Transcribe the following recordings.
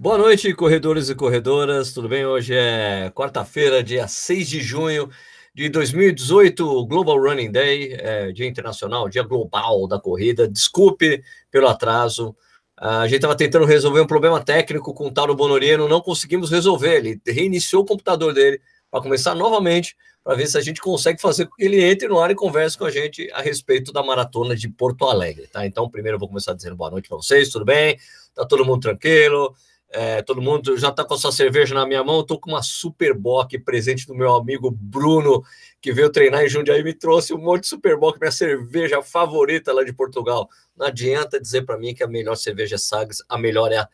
Boa noite, corredores e corredoras, tudo bem? Hoje é quarta-feira, dia 6 de junho de 2018, Global Running Day, é, Dia Internacional, Dia Global da Corrida. Desculpe pelo atraso. A gente estava tentando resolver um problema técnico com o Tauro Bonorino, não conseguimos resolver. Ele reiniciou o computador dele para começar novamente, para ver se a gente consegue fazer com que ele entre no ar e converse com a gente a respeito da maratona de Porto Alegre, tá? Então, primeiro eu vou começar dizendo boa noite para vocês, tudo bem? Tá todo mundo tranquilo? É, todo mundo já está com a sua cerveja na minha mão. Estou com uma Super Bock presente do meu amigo Bruno, que veio treinar em Jundiaí me trouxe um monte de Super Bock, minha cerveja favorita lá de Portugal. Não adianta dizer para mim que a melhor cerveja é Sagres, a melhor é a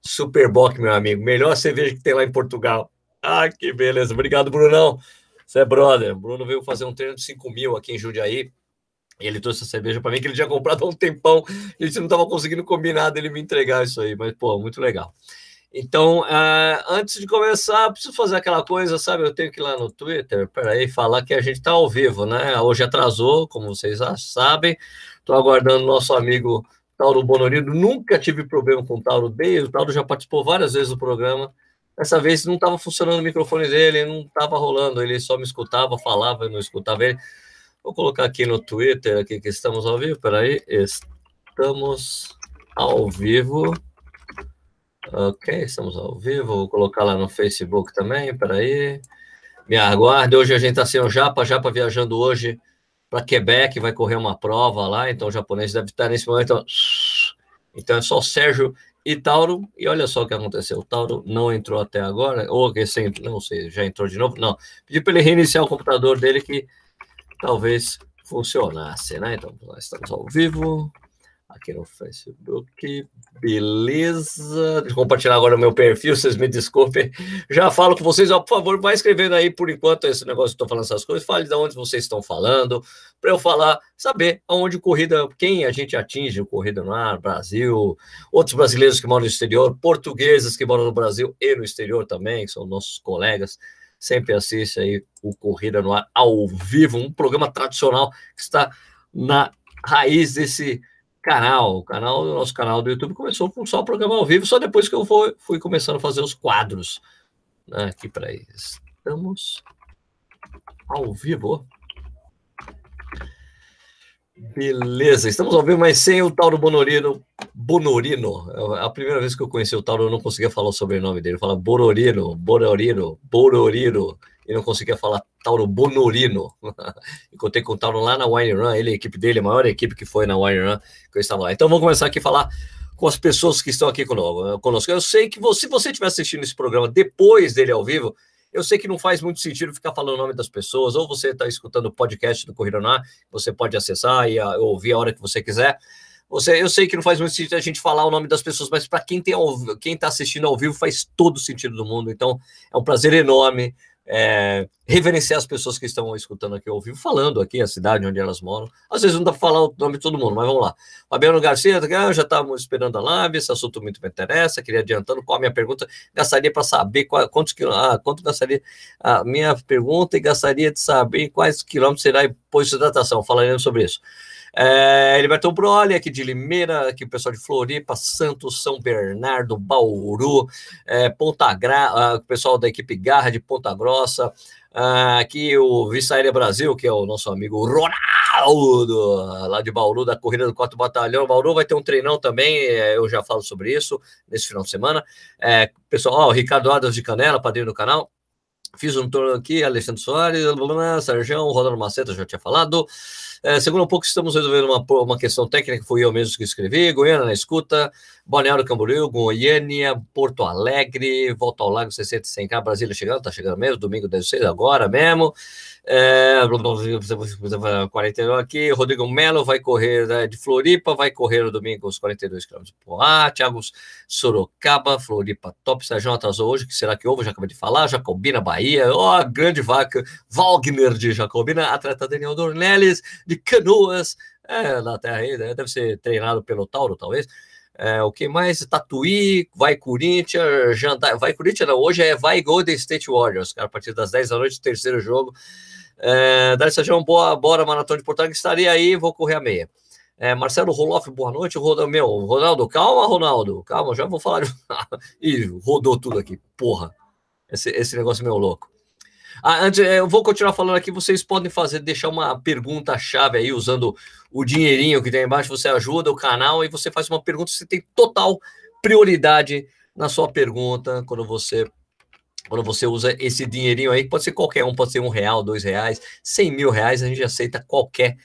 Super Bock, meu amigo. Melhor cerveja que tem lá em Portugal. Ah, que beleza. Obrigado, Brunão. Você é brother. Bruno veio fazer um treino de 5 mil aqui em Jundiaí. Ele trouxe a cerveja para mim que ele tinha comprado há um tempão. A gente não estava conseguindo combinar dele me entregar isso aí, mas pô, muito legal. Então, uh, antes de começar, preciso fazer aquela coisa, sabe? Eu tenho que ir lá no Twitter, peraí, falar que a gente está ao vivo, né? Hoje atrasou, como vocês já sabem. Estou aguardando nosso amigo Tauro Bonorino. Nunca tive problema com o Tauro desde. O Tauro já participou várias vezes do programa. Dessa vez não estava funcionando o microfone dele, não estava rolando. Ele só me escutava, falava, eu não escutava ele. Vou colocar aqui no Twitter aqui que estamos ao vivo. Peraí, estamos ao vivo. Ok, estamos ao vivo. Vou colocar lá no Facebook também. Peraí. Me aguarde. Hoje a gente está sem o Japa. Japa viajando hoje para Quebec. Vai correr uma prova lá. Então o japonês deve estar nesse momento. Então é só o Sérgio e Tauro. E olha só o que aconteceu. O Tauro não entrou até agora. Ou sempre, não sei, já entrou de novo. Não. Pedi para ele reiniciar o computador dele que talvez funcionasse, né? Então, nós estamos ao vivo aqui no Facebook. Beleza. Deixa eu compartilhar agora o meu perfil, vocês me desculpem. Já falo com vocês, ó, por favor, vai escrevendo aí por enquanto esse negócio que estou falando essas coisas. Fale de onde vocês estão falando, para eu falar, saber aonde corrida, quem a gente atinge o Corrida no Ar, Brasil, outros brasileiros que moram no exterior, portugueses que moram no Brasil e no exterior também, que são nossos colegas sempre assiste aí o Corrida no Ar ao vivo, um programa tradicional que está na raiz desse canal. O canal, o nosso canal do YouTube começou com só o programa ao vivo, só depois que eu fui, fui começando a fazer os quadros né, aqui para Estamos ao vivo. Beleza, estamos ao vivo, mas sem o Tauro Bonorino. Bonorino, é a primeira vez que eu conheci o Tauro, eu não conseguia falar o sobrenome dele. Fala Bororino, Bororino, Bororino, e não conseguia falar Tauro Bonorino. Encontrei com o Tauro lá na Wine Run, ele, a equipe dele, a maior equipe que foi na Wine Run, que eu estava lá. Então vamos começar aqui a falar com as pessoas que estão aqui conosco. Eu sei que você, se você estiver assistindo esse programa depois dele ao vivo, eu sei que não faz muito sentido ficar falando o nome das pessoas, ou você está escutando o podcast do Corrida você pode acessar e a, ah, ouvir a hora que você quiser. Você, eu sei que não faz muito sentido a gente falar o nome das pessoas, mas para quem está assistindo ao vivo faz todo o sentido do mundo. Então é um prazer enorme é, reverenciar as pessoas que estão escutando aqui ao vivo, falando aqui a cidade onde elas moram. Às vezes não dá para falar o nome de todo mundo, mas vamos lá. Fabiano Garcia, ah, já estávamos esperando a live, esse assunto muito me interessa, queria adiantando qual a minha pergunta, gastaria para saber qual, quantos quilômetros, ah, quanto gastaria a minha pergunta e gastaria de saber quais quilômetros será posto de hidratação, falaremos sobre isso. É, Heriberto Broli, aqui de Limeira, aqui o pessoal de Floripa, Santos, São Bernardo, Bauru, é, Ponta Gra, ah, o pessoal da equipe Garra de Ponta Grossa, ah, aqui o Vice Brasil, que é o nosso amigo Ronaldo, lá de Bauru, da corrida do 4 Batalhão. Bauru vai ter um treinão também, é, eu já falo sobre isso nesse final de semana. É, pessoal, ó, o Ricardo Adams de Canela, padrinho do canal. Fiz um turno aqui, Alexandre Soares, Sérgio, Rodando Maceta, já tinha falado. É, segundo um pouco, estamos resolvendo uma, uma questão técnica, fui eu mesmo que escrevi. Goiânia na escuta, Balneário Camboriú, Goiânia, Porto Alegre, Volta ao Lago 60 100K, Brasília chegando, tá chegando mesmo, domingo 16, agora mesmo. É, 49 aqui, Rodrigo Melo vai correr né, de Floripa, vai correr no domingo os 42 km por lá. Thiago Sorocaba, Floripa top. Sérgio atrasou hoje, que será que houve? Já acabei de falar. Jacobina, Bahia, ó, oh, grande vaca. Wagner de Jacobina, atleta Daniel de Canoas, é, na terra aí, né? deve ser treinado pelo Tauro, talvez. É, o que mais? Tatuí, vai Corinthians, jantar, vai Corinthians não, hoje é vai Golden State Warriors, cara, a partir das 10 da noite, terceiro jogo. É, Dário Sérgio, boa, bora, Maratona de Portugal, estaria aí, vou correr a meia. É, Marcelo Roloff, boa noite. Roda, meu, Ronaldo, calma, Ronaldo. Calma, já vou falar. De... Ih, rodou tudo aqui, porra. Esse, esse negócio é meio louco. Ah, antes, é, eu vou continuar falando aqui. Vocês podem fazer, deixar uma pergunta-chave aí, usando o dinheirinho que tem embaixo. Você ajuda o canal e você faz uma pergunta. Você tem total prioridade na sua pergunta quando você quando você usa esse dinheirinho aí, pode ser qualquer um, pode ser um real, dois reais, cem mil reais, a gente aceita qualquer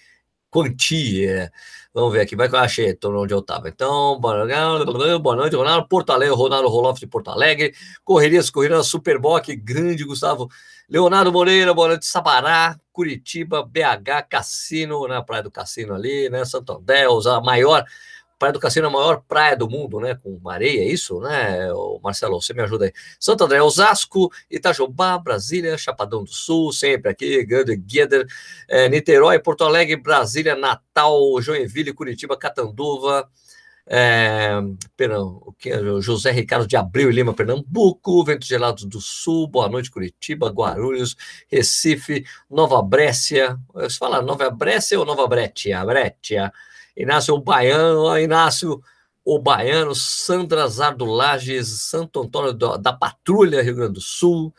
quantia. Vamos ver aqui, vai que eu achei, estou onde eu estava. Então, boa noite, Ronaldo, Porto Alegre, Ronaldo Roloff de Porto Alegre, Correrias, Corrida Superboc, grande Gustavo, Leonardo Moreira, boa noite, Sabará, Curitiba, BH, Cassino, na né, Praia do Cassino ali, né, Santo André, a maior Praia do Cassino é a maior praia do mundo, né? Com areia, é isso, né? O Marcelo, você me ajuda aí. Santo André, Osasco, Itajubá, Brasília, Chapadão do Sul, sempre aqui, Grande Gueder, é, Niterói, Porto Alegre, Brasília, Natal, Joinville, Curitiba, Catanduva, é, perdão, o que é? José Ricardo de Abreu e Lima, Pernambuco, Ventos Gelados do Sul, Boa Noite, Curitiba, Guarulhos, Recife, Nova Brécia, você fala Nova Brécia ou Nova Bretia? Bretia, Inácio o Baiano, Inácio o Baiano, Sandra Zardulages, Santo Antônio da Patrulha, Rio Grande do Sul,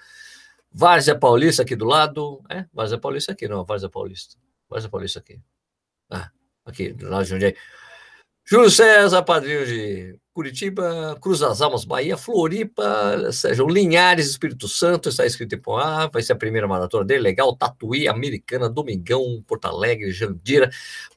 Várzea Paulista aqui do lado, é, Várzea Paulista aqui, não, Várzea Paulista, Várzea Paulista aqui, ah, aqui, do lado de onde é. Júlio César, padrinho de Curitiba, Cruz das Almas, Bahia, Floripa, Sérgio Linhares, Espírito Santo, está escrito em Poá, vai ser a primeira maratona dele, legal, Tatuí, Americana, Domingão, Porto Alegre, Jandira,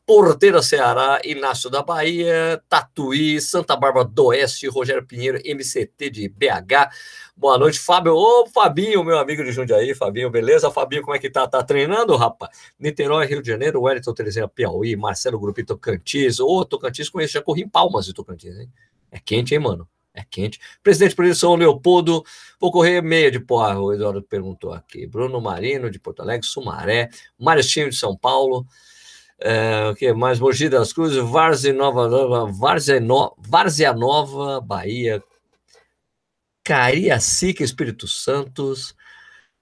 Porteira Ceará, Inácio da Bahia, Tatuí, Santa Bárbara do Oeste, Rogério Pinheiro, MCT de BH. Boa noite, Fábio. Ô, Fabinho, meu amigo de Jundiaí, Fabinho, beleza? Fabinho, como é que tá? Tá treinando, rapaz? Niterói, Rio de Janeiro, Wellington Terezinha, Piauí, Marcelo Grupo Tocantins. Ô, Tocantins, conheço, já corri em Palmas de Tocantins, hein? É quente, hein, mano? É quente. Presidente por São Leopoldo, vou correr meia de porra, o Eduardo perguntou aqui. Bruno Marino, de Porto Alegre, Sumaré, Mário Time de São Paulo, é, o que mais? Mogi das Cruzes, Várzea Nova, Várzea, Várzea Nova, Bahia, Cariacica, Espírito Santos,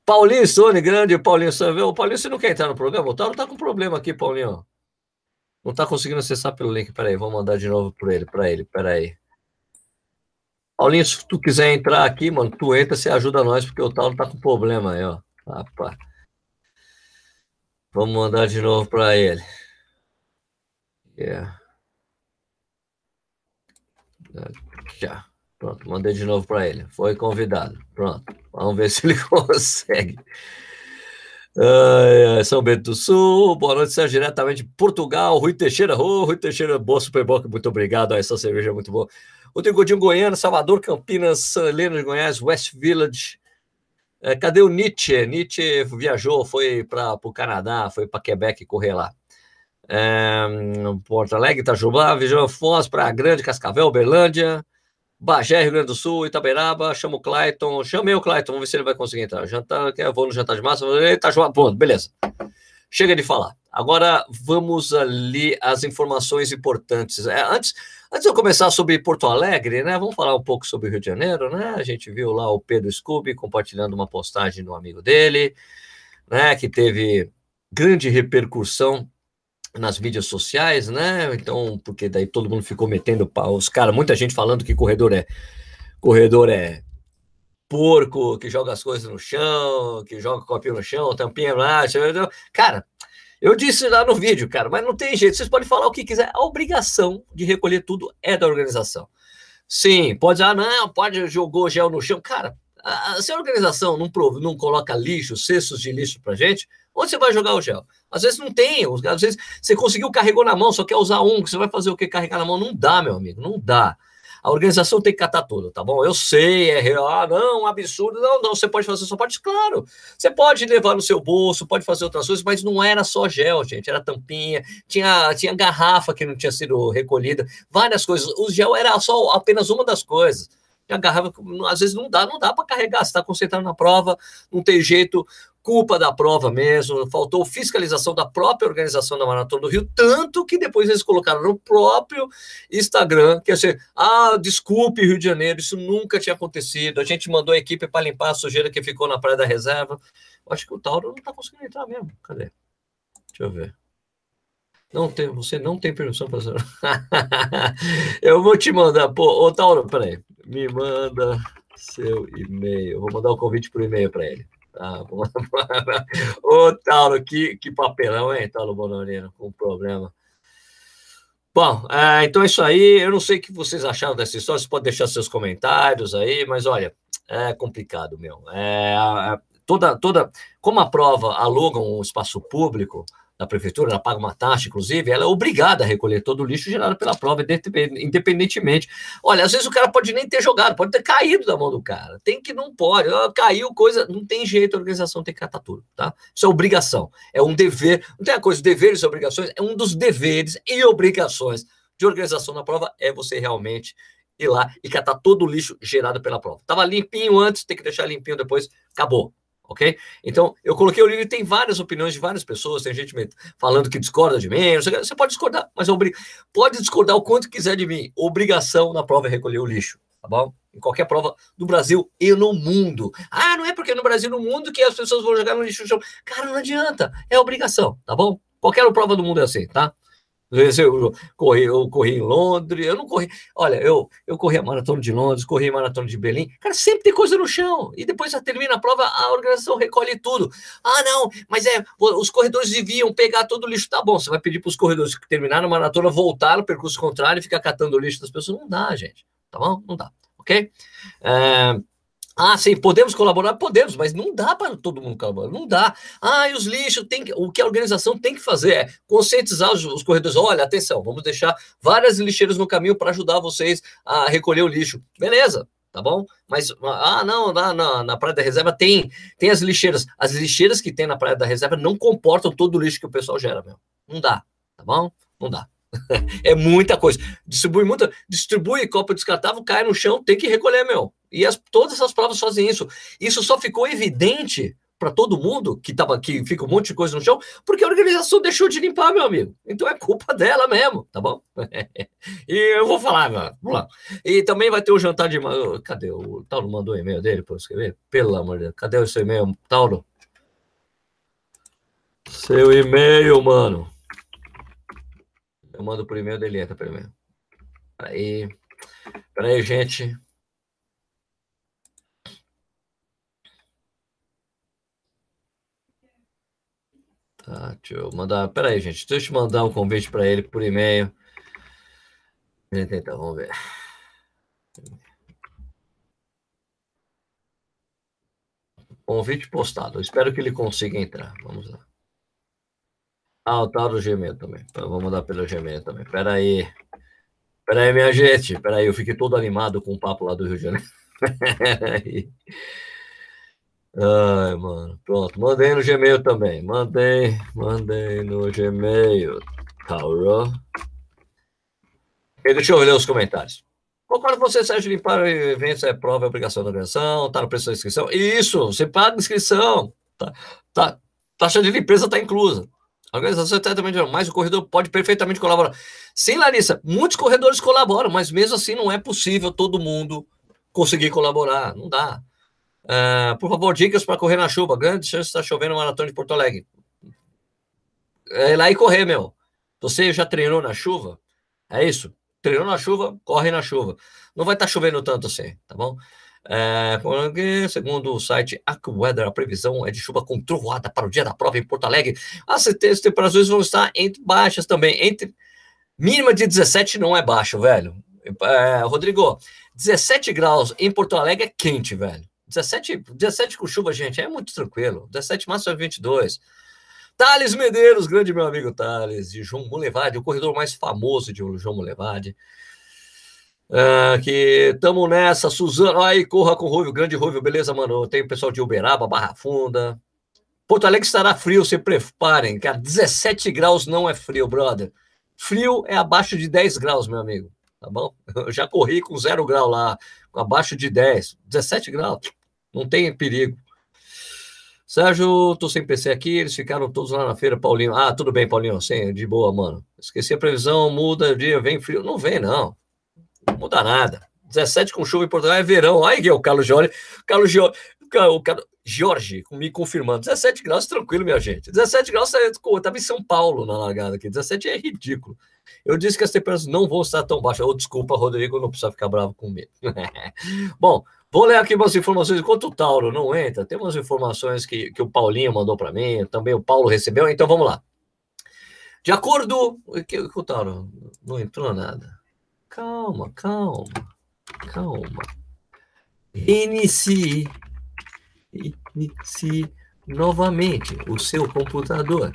Paulinho Sone, grande Paulinho Sone. O Paulinho, você não quer entrar no programa? O Tauro tá com problema aqui, Paulinho. Não tá conseguindo acessar pelo link. Peraí, vou mandar de novo para ele, para ele, peraí. Paulinho, se tu quiser entrar aqui, mano, tu entra, você ajuda nós, porque o Tauro tá com problema aí, ó. Rapaz. Vamos mandar de novo para ele. Yeah. Já. Pronto, mandei de novo para ele. Foi convidado. Pronto. Vamos ver se ele consegue. São Bento do Sul, boa noite, Sérgio, diretamente de Portugal. Rui Teixeira, oh, Rui Teixeira, boa Superboc, muito obrigado. Essa cerveja é muito boa. O Godinho Goiânia, Salvador, Campinas, São Helena de Goiás, West Village. É, cadê o Nietzsche? Nietzsche viajou, foi para o Canadá, foi para Quebec correr lá é, Porto Alegre, Itajubá, Vigião Foz, Praia Grande, Cascavel, Uberlândia, Bagé, Rio Grande do Sul, Itaberaba, chama o Clayton, chamei o Clayton, vamos ver se ele vai conseguir entrar. Jantar, eu vou no jantar de massa, Itajubá, pronto, beleza. Chega de falar. Agora vamos ali as informações importantes. É, antes, antes de eu começar sobre Porto Alegre, né? Vamos falar um pouco sobre o Rio de Janeiro, né? A gente viu lá o Pedro Scooby compartilhando uma postagem do amigo dele, né? Que teve grande repercussão nas mídias sociais, né? Então, porque daí todo mundo ficou metendo pau. Os caras, muita gente falando que corredor é corredor é porco, que joga as coisas no chão, que joga copinho no chão, tampinha lá. Cara, eu disse lá no vídeo, cara, mas não tem jeito. Vocês podem falar o que quiser. A obrigação de recolher tudo é da organização. Sim, pode dizer, ah, não, pode jogou gel no chão. Cara, se a organização não, não coloca lixo, cestos de lixo pra gente, Onde você vai jogar o gel? Às vezes não tem, às vezes você conseguiu, carregou na mão, só quer usar um, você vai fazer o que? Carregar na mão? Não dá, meu amigo, não dá. A organização tem que catar tudo, tá bom? Eu sei, é ah, não, absurdo. Não, não, você pode fazer sua parte, claro. Você pode levar no seu bolso, pode fazer outras coisas, mas não era só gel, gente, era tampinha, tinha, tinha garrafa que não tinha sido recolhida, várias coisas. O gel era só apenas uma das coisas. A garrafa, às vezes não dá, não dá para carregar. Você está concentrado na prova, não tem jeito culpa da prova mesmo, faltou fiscalização da própria organização da Maratona do Rio, tanto que depois eles colocaram no próprio Instagram, que assim, ah, desculpe Rio de Janeiro, isso nunca tinha acontecido, a gente mandou a equipe para limpar a sujeira que ficou na Praia da Reserva. Eu acho que o Tauro não está conseguindo entrar mesmo, cadê? Deixa eu ver. Não tem, você não tem permissão para Eu vou te mandar, pô, ô Tauro, peraí, me manda seu e-mail. Vou mandar o um convite por e-mail para ele. Tá, ô Tauro, que, que papelão, hein, Tauro Bonorino, com problema. Bom, é, então é isso aí. Eu não sei o que vocês acharam dessa história. Você pode deixar seus comentários aí, mas olha, é complicado, meu. É, toda, toda, como a prova aluga um espaço público, da prefeitura, ela paga uma taxa, inclusive, ela é obrigada a recolher todo o lixo gerado pela prova, independentemente. Olha, às vezes o cara pode nem ter jogado, pode ter caído da mão do cara. Tem que não pode. Caiu coisa, não tem jeito, a organização tem que catar tudo, tá? Isso é obrigação, é um dever. Não tem a coisa, deveres e obrigações, é um dos deveres e obrigações de organização da prova, é você realmente ir lá e catar todo o lixo gerado pela prova. Tava limpinho antes, tem que deixar limpinho depois, acabou ok? Então, eu coloquei o livro e tem várias opiniões de várias pessoas, tem gente falando que discorda de mim, você pode discordar, mas obrig... pode discordar o quanto quiser de mim. Obrigação na prova é recolher o lixo, tá bom? Em qualquer prova do Brasil e no mundo. Ah, não é porque no Brasil e no mundo que as pessoas vão jogar no lixo. Cara, não adianta, é obrigação, tá bom? Qualquer prova do mundo é assim, tá? Eu corri, eu corri em Londres, eu não corri. Olha, eu, eu corri a maratona de Londres, corri a maratona de Berlim. Cara, sempre tem coisa no chão. E depois já termina a prova, a organização recolhe tudo. Ah, não, mas é, os corredores deviam pegar todo o lixo. Tá bom, você vai pedir para os corredores que terminaram a maratona voltar no percurso contrário e ficar catando o lixo das pessoas. Não dá, gente. Tá bom? Não dá. Ok? É, ah, sim, podemos colaborar? Podemos, mas não dá para todo mundo colaborar, não dá. Ah, e os lixos, tem que, o que a organização tem que fazer é conscientizar os, os corredores. Olha, atenção, vamos deixar várias lixeiras no caminho para ajudar vocês a recolher o lixo. Beleza, tá bom? Mas, ah, não, na, na, na, Praia da Reserva tem, tem as lixeiras. As lixeiras que tem na Praia da Reserva não comportam todo o lixo que o pessoal gera, meu. Não dá, tá bom? Não dá. é muita coisa. Distribui muita, distribui copo descartável, cai no chão, tem que recolher, meu. E as, todas essas provas fazem isso. Isso só ficou evidente para todo mundo que tava que fica um monte de coisa no chão, porque a organização deixou de limpar, meu amigo. Então é culpa dela mesmo, tá bom? e eu vou falar, mano. Vamos lá. E também vai ter o jantar de. Cadê? O Tauro mandou o e-mail dele para escrever? Pelo amor de Deus. Cadê o seu e-mail, Tauro? Seu e-mail, mano. Eu mando por e-mail dele, entra pelo e-mail. Peraí. Peraí, gente. Tá, deixa eu mandar. Peraí, gente. Deixa eu te mandar um convite para ele por e-mail. Então, vamos ver. Convite postado. Espero que ele consiga entrar. Vamos lá. Ah, o tal do Gmail também. Então, vamos mandar pelo Gmail também. Pera aí. Pera aí, minha gente. Pera aí, eu fiquei todo animado com o papo lá do Rio de Janeiro. Ai, mano. Pronto, mandei no Gmail também. Mandei, mandei no Gmail. Tauro. E deixa eu ler os comentários. Concordo com você, Sérgio, limpar eventos é prova, é obrigação da organização, tá no preço da inscrição. Isso, você paga inscrição. Tá, tá, taxa de limpeza está inclusa. A organização é tratamento mas o corredor pode perfeitamente colaborar. Sim, Larissa, muitos corredores colaboram, mas mesmo assim não é possível todo mundo conseguir colaborar. Não dá. Uh, por favor, dicas para correr na chuva. Grande chance de estar chovendo uma maratona de Porto Alegre. É lá e correr, meu. Você já treinou na chuva? É isso. Treinou na chuva, corre na chuva. Não vai estar chovendo tanto assim, tá bom? É, segundo o site AccuWeather, a previsão é de chuva com trovoada para o dia da prova em Porto Alegre. As temperaturas vão estar entre baixas também, entre mínima de 17 não é baixo, velho. É, Rodrigo, 17 graus em Porto Alegre é quente, velho. 17, 17 com chuva, gente, é muito tranquilo. 17 máximo é 22. Thales Medeiros, grande meu amigo Thales, de João Molevade, o corredor mais famoso de João Molevade. Uh, que tamo nessa, Suzano. Aí, corra com o Rúvio, grande Rúvio, beleza, mano? Tem o pessoal de Uberaba, Barra Funda. Porto Alegre estará frio, se preparem, cara. 17 graus não é frio, brother. Frio é abaixo de 10 graus, meu amigo. Tá bom? Eu já corri com zero grau lá, abaixo de 10. 17 graus, não tem perigo. Sérgio, tô sem PC aqui, eles ficaram todos lá na feira, Paulinho. Ah, tudo bem, Paulinho, sim, de boa, mano. Esqueci a previsão, muda, dia, vem frio. Não vem, não. Não muda nada. 17 com chuva em Portugal é verão. Aí, o Carlos Gioli. Carlos Gioli. o cara, Jorge, me confirmando, 17 graus tranquilo, minha gente. 17 graus, estava em São Paulo na largada aqui, 17 é ridículo. Eu disse que as temperaturas não vão estar tão baixas. Oh, desculpa, Rodrigo, não precisa ficar bravo comigo. Bom, vou ler aqui umas informações. Enquanto o Tauro não entra, tem umas informações que, que o Paulinho mandou para mim, também o Paulo recebeu, então vamos lá. De acordo. Que, o Tauro não entrou nada. Calma, calma, calma. Inicie, inicie novamente o seu computador.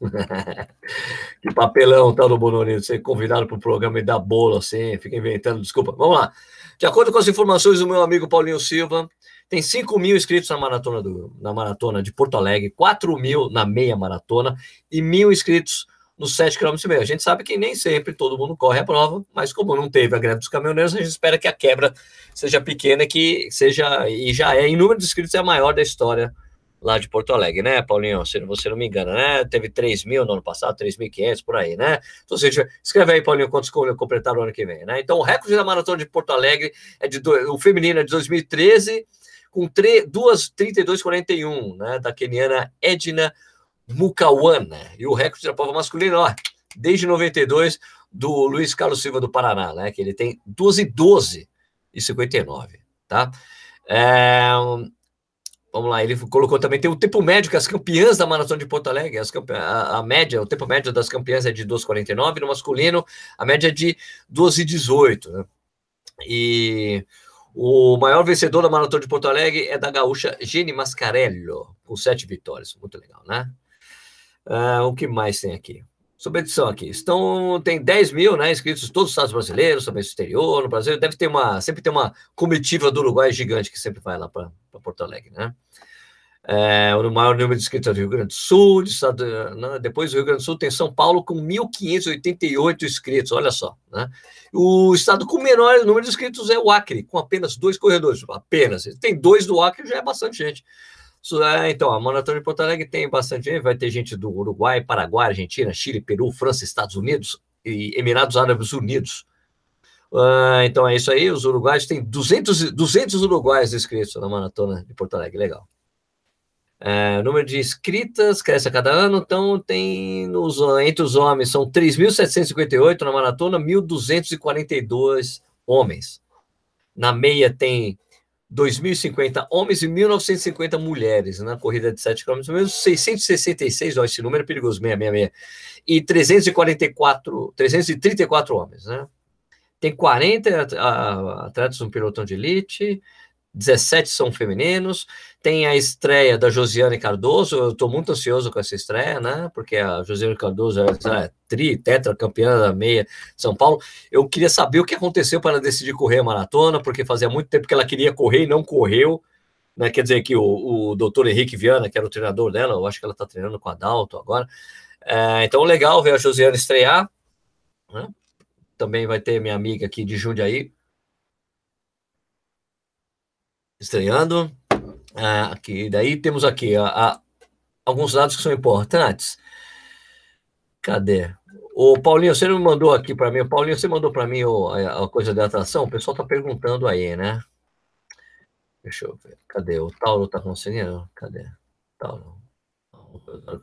que papelão, tal do Bononino, ser convidado para o programa e dar bolo assim, fica inventando, desculpa. Vamos lá. De acordo com as informações do meu amigo Paulinho Silva, tem 5 mil inscritos na maratona, do, na maratona de Porto Alegre, 4 mil na meia maratona e mil inscritos nos 7 km e meio. A gente sabe que nem sempre todo mundo corre a prova, mas como não teve a greve dos caminhoneiros, a gente espera que a quebra seja pequena, que seja, e já é, em número de inscritos, é a maior da história lá de Porto Alegre, né, Paulinho? Se você não me engana, né? Teve 3 mil no ano passado, 3.500 por aí, né? Então, seja, escreve aí, Paulinho, quantos completaram o ano que vem, né? Então, o recorde da maratona de Porto Alegre é de do, o feminino é de 2013, com 2:32:41, né? Da keniana Edna Mukawana. E o recorde da prova masculina, ó, desde 92, do Luiz Carlos Silva do Paraná, né? Que ele tem 12:12 e 59, tá? É, Vamos lá, ele colocou também, tem o tempo médio que as campeãs da Maratona de Porto Alegre, as a, a, média, o tempo médio das campeãs é de 2,49, no masculino a média é de 12,18, né? E o maior vencedor da Maratona de Porto Alegre é da gaúcha Gene Mascarello, com sete vitórias, muito legal, né? Uh, o que mais tem aqui? Sobre edição aqui, estão, tem 10 mil né, inscritos todos os estados brasileiros, também no exterior, no Brasil, deve ter uma, sempre tem uma comitiva do Uruguai gigante que sempre vai lá para Porto Alegre, né? É, o maior número de inscritos é do Rio Grande do Sul, de estado, né? depois do Rio Grande do Sul tem São Paulo com 1.588 inscritos, olha só. Né? O estado com menor número de inscritos é o Acre, com apenas dois corredores, apenas. Tem dois do Acre, já é bastante gente. É, então, a Maratona de Porto Alegre tem bastante gente, vai ter gente do Uruguai, Paraguai, Argentina, Chile, Peru, França, Estados Unidos e Emirados Árabes Unidos. Uh, então é isso aí, os uruguaios têm 200, 200 uruguaios inscritos na Maratona de Porto Alegre, legal. Uh, o número de inscritas cresce a cada ano, então tem nos, entre os homens são 3.758 na maratona, 1.242 homens. Na meia tem 2.050 homens e 1.950 mulheres na corrida de 7 km, menos 666, ó, esse número é perigoso, 666, e 344, 334 homens, né? Tem 40 atletas no pelotão de elite, 17 são femininos. Tem a estreia da Josiane Cardoso. Eu estou muito ansioso com essa estreia, né? Porque a Josiane Cardoso é, é tri, tetra campeã da meia São Paulo. Eu queria saber o que aconteceu para ela decidir correr a maratona, porque fazia muito tempo que ela queria correr e não correu. Né? Quer dizer que o, o doutor Henrique Viana, que era o treinador dela, eu acho que ela está treinando com a Dalto agora. É, então, legal ver a Josiane estrear. Né? Também vai ter minha amiga aqui de Jundiaí, estreando. Ah, aqui, daí temos aqui a, alguns dados que são importantes. Cadê? O Paulinho, você não mandou aqui para mim. Paulinho, você mandou para mim o, a, a, coisa da atração? O pessoal está perguntando aí, né? Deixa eu ver. Cadê? O Tauro está conseguindo? Cadê? Tauro.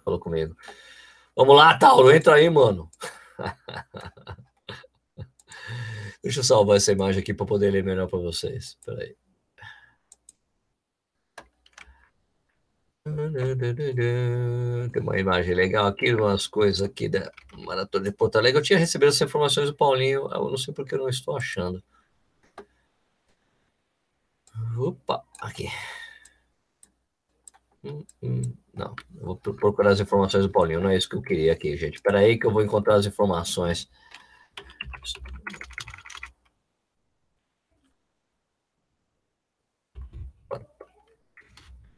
Falou comigo. Vamos lá, Tauro, entra aí, mano. Deixa eu salvar essa imagem aqui para poder ler melhor para vocês. Peraí. Tem uma imagem legal aqui, umas coisas aqui da Maratona de Porto Alegre. Eu tinha recebido essas informações do Paulinho, eu não sei porque eu não estou achando. Opa, aqui. Hum, hum, não, eu vou procurar as informações do Paulinho, não é isso que eu queria aqui, gente. Espera aí que eu vou encontrar as informações.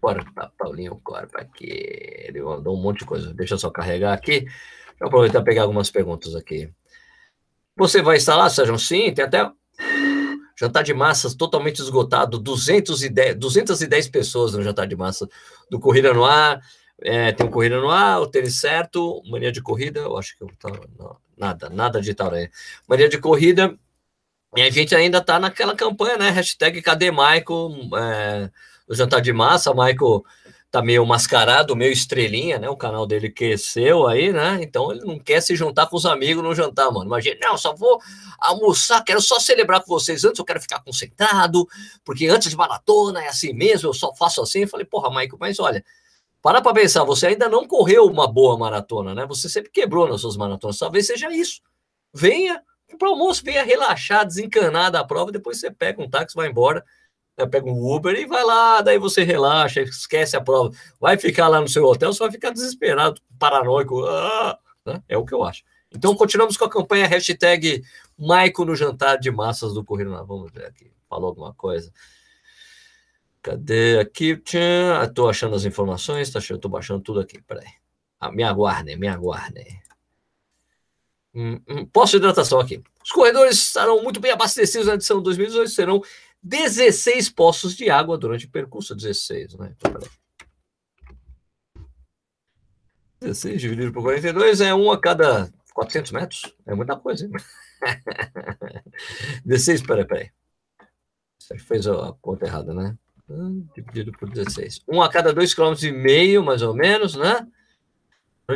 Corta, Paulinho, corta aqui. Ele mandou um monte de coisa. Deixa eu só carregar aqui. Deixa eu aproveitar e pegar algumas perguntas aqui. Você vai lá, Sérgio? Sim, tem até jantar de massas totalmente esgotado. 210, 210 pessoas no jantar de massa do Corrida no Ar. É, tem o Corrida no Ar, o Tênis Certo, Mania de Corrida. Eu acho que eu tava. Não, nada, nada de aí. Mania de Corrida. E a gente ainda está naquela campanha, né? Hashtag Cadê Michael? É, o jantar de massa. Michael tá meio mascarado, meio estrelinha, né? O canal dele cresceu aí, né? Então ele não quer se juntar com os amigos no jantar, mano. Imagina, não, só vou almoçar, quero só celebrar com vocês. Antes eu quero ficar concentrado, porque antes de maratona é assim mesmo, eu só faço assim. Eu falei, porra, Michael, mas olha, para pra pensar, você ainda não correu uma boa maratona, né? Você sempre quebrou nas suas maratonas. Talvez seja isso. Venha para o almoço, venha relaxar, desencanar da prova, depois você pega um táxi, vai embora pega um Uber e vai lá, daí você relaxa, esquece a prova, vai ficar lá no seu hotel, você vai ficar desesperado, paranoico, ah, né? é o que eu acho. Então, continuamos com a campanha hashtag Maico no jantar de massas do Correio. Vamos ver aqui, falou alguma coisa. Cadê aqui? Estou achando as informações, tá, estou baixando tudo aqui, peraí. Ah, me aguardem, me aguardem. Hum, hum, posso hidratação aqui. Os corredores estarão muito bem abastecidos na edição 2018, serão 16 poços de água durante o percurso. 16, né? Então, peraí. 16 dividido por 42 é um a cada 400 metros. É muita coisa, hein? 16, peraí, peraí. Você fez a conta errada, né? Dividido por 16. Um a cada 2,5 km, mais ou menos, né?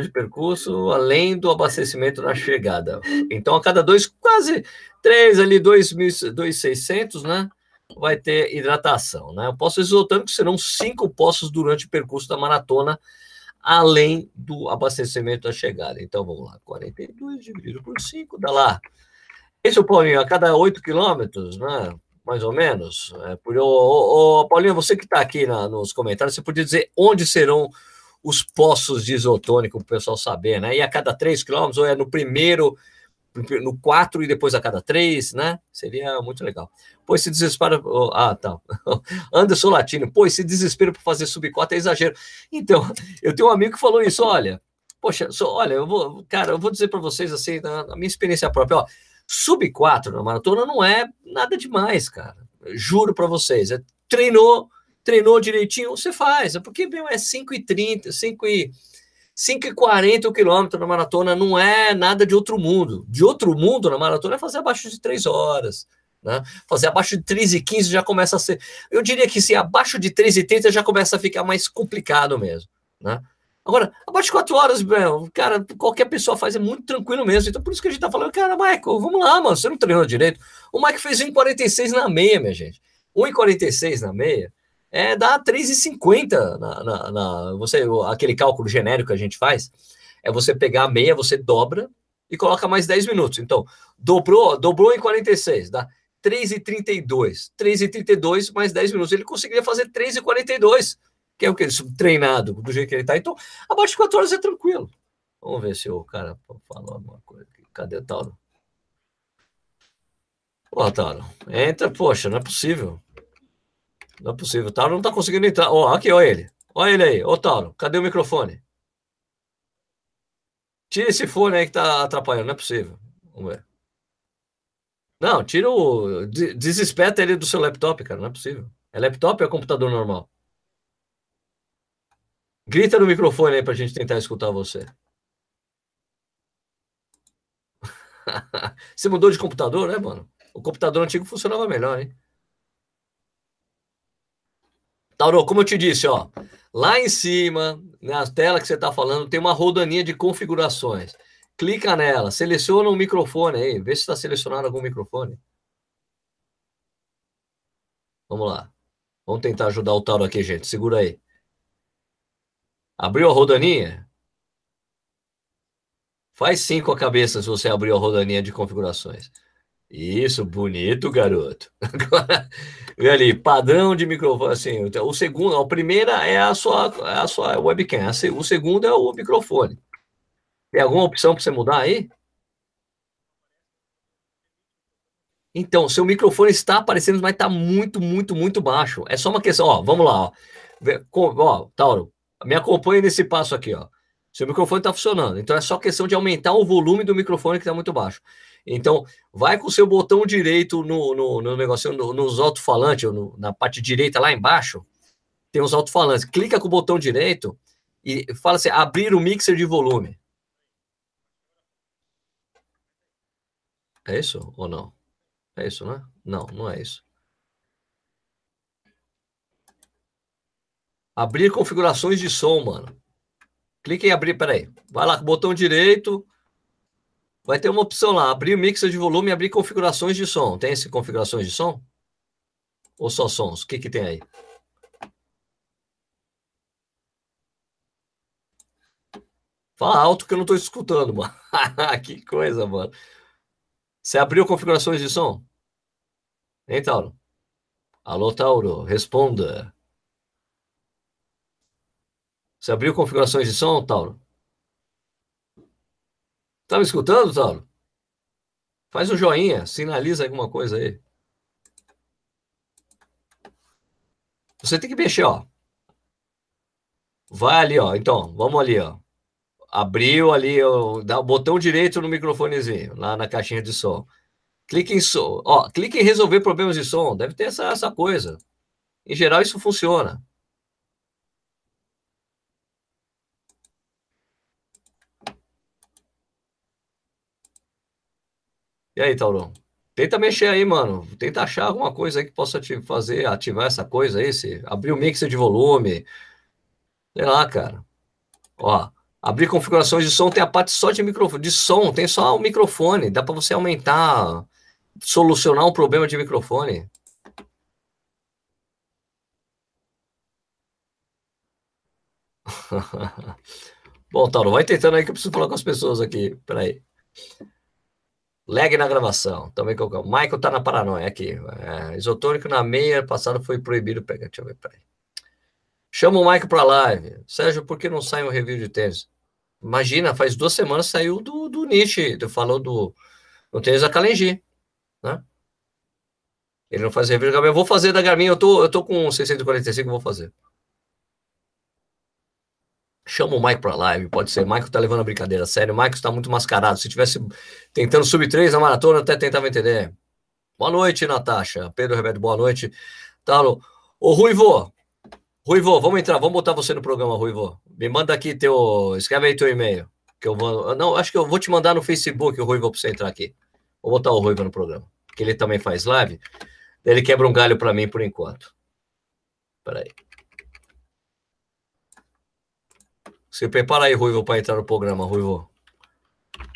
de percurso, além do abastecimento na chegada. Então, a cada dois, quase três ali, 2.600, né? Vai ter hidratação. Né? O poço isotônico serão cinco poços durante o percurso da maratona, além do abastecimento da chegada. Então vamos lá, 42 dividido por 5, dá lá. Esse é o Paulinho, a cada 8 quilômetros, né? mais ou menos. É, por, ô, Paulinho, você que está aqui na, nos comentários, você podia dizer onde serão os poços de isotônico para o pessoal saber, né? E a cada 3 quilômetros, ou é no primeiro no 4 e depois a cada 3, né? Seria muito legal. Pô, esse desespero. Ah, tá. Anderson Latino, pô, esse desespero para fazer sub 4 é exagero. Então, eu tenho um amigo que falou isso, olha. Poxa, olha, eu vou, cara, eu vou dizer para vocês assim, na, na, minha experiência própria, ó, sub 4 na maratona não é nada demais, cara. Juro para vocês. É, treinou, treinou direitinho, você faz. É porque, meu, é 5 e 30, 5 e 5,40 o quilômetro na maratona não é nada de outro mundo. De outro mundo na maratona é fazer abaixo de 3 horas. Né? Fazer abaixo de 3,15 já começa a ser. Eu diria que se abaixo de 3,30 já começa a ficar mais complicado mesmo. Né? Agora, abaixo de 4 horas, meu, cara, qualquer pessoa faz, é muito tranquilo mesmo. Então, por isso que a gente tá falando, cara, Michael, vamos lá, mano, você não treinou direito. O Mike fez 1,46 na meia, minha gente. 1,46 na meia é, dá 3,50 na, na, na, você, aquele cálculo genérico que a gente faz, é você pegar a meia, você dobra e coloca mais 10 minutos. Então, dobrou, dobrou em 46, dá 3,32. 3,32 mais 10 minutos. Ele conseguiria fazer 3,42, que é o que ele treinado do jeito que ele está. Então, abaixo de 4 horas é tranquilo. Vamos ver se o cara falou alguma coisa. Cadê o Tauro? Ô, Tauro, entra, poxa, não é possível. Não é possível. O Tauro não tá conseguindo entrar. Ó, aqui, ó ele. Olha ele aí. Ô, Tauro, cadê o microfone? Tira esse fone aí que tá atrapalhando. Não é possível. Vamos ver. Não, tira o. Desespeta ele do seu laptop, cara. Não é possível. É laptop ou é computador normal? Grita no microfone aí pra gente tentar escutar você. você mudou de computador, né, mano? O computador antigo funcionava melhor, hein? Tauro, como eu te disse, ó, lá em cima, na tela que você está falando, tem uma rodaninha de configurações. Clica nela, seleciona um microfone aí, vê se está selecionado algum microfone. Vamos lá. Vamos tentar ajudar o Tauro aqui, gente. Segura aí. Abriu a rodaninha? Faz sim com a cabeça se você abriu a rodaninha de configurações. Isso, bonito, garoto. Agora, ali, padrão de microfone, assim, o segundo, a primeira é a sua, é a sua webcam, o segundo é o microfone. Tem alguma opção para você mudar aí? Então, seu microfone está aparecendo, mas está muito, muito, muito baixo. É só uma questão, ó, vamos lá, ó. Ó, Tauro, me acompanhe nesse passo aqui, ó. Seu microfone está funcionando, então é só questão de aumentar o volume do microfone que está muito baixo. Então, vai com o seu botão direito no, no, no negócio, no, nos alto-falantes, na parte direita lá embaixo, tem os alto-falantes. Clica com o botão direito e fala assim: abrir o mixer de volume. É isso ou não? É isso, né? Não, não é isso. Abrir configurações de som, mano. Clique em abrir, peraí. Vai lá com o botão direito. Vai ter uma opção lá, abrir mixer de volume e abrir configurações de som. Tem esse configurações de som? Ou só sons? O que que tem aí? Fala alto que eu não estou escutando, mano. que coisa, mano. Você abriu configurações de som? Hein, Tauro? Alô, Tauro, responda. Você abriu configurações de som, Tauro? Tá me escutando, Tauro? Faz um joinha, sinaliza alguma coisa aí. Você tem que mexer, ó. Vai ali, ó. Então, vamos ali, ó. Abriu ali, ó, dá o botão direito no microfonezinho, lá na caixinha de som. Clique em som. Ó, clique em resolver problemas de som. Deve ter essa, essa coisa. Em geral, isso funciona. E aí, Taurão? Tenta mexer aí, mano. Tenta achar alguma coisa aí que possa te fazer ativar essa coisa aí. Se abrir o mixer de volume. Sei lá, cara. Ó, abrir configurações de som tem a parte só de microfone, de som, tem só o microfone. Dá para você aumentar, solucionar um problema de microfone. Bom, Tauro, vai tentando aí que eu preciso falar com as pessoas aqui. Peraí. Lag na gravação. Também colocou. Michael tá na paranoia aqui. É, isotônico na meia passado foi proibido pegar. Deixa eu ver, peraí. Chama o Michael pra live. Sérgio, por que não sai um review de tênis? Imagina, faz duas semanas saiu do, do Nietzsche, falou do, do tênis da Kalenji, né? Ele não faz review da Garmin. Eu vou fazer da Garmin, eu tô, eu tô com 645, vou fazer. Chama o Mike para live, pode ser. Mike tá levando a brincadeira sério. O Mike está muito mascarado. Se tivesse tentando sub 3 na maratona, até tentava entender. Boa noite, Natasha. Pedro Rebeto, boa noite. Talo. Ô, Ruivo. Ruivo, vamos entrar. Vamos botar você no programa, Ruivo. Me manda aqui teu. Escreve aí teu e-mail. Que eu vou. Não, acho que eu vou te mandar no Facebook o Ruivo para você entrar aqui. Vou botar o Ruivo no programa. Que ele também faz live. Ele quebra um galho para mim por enquanto. Peraí. Se prepara aí, Ruivo, para entrar no programa, Ruivo.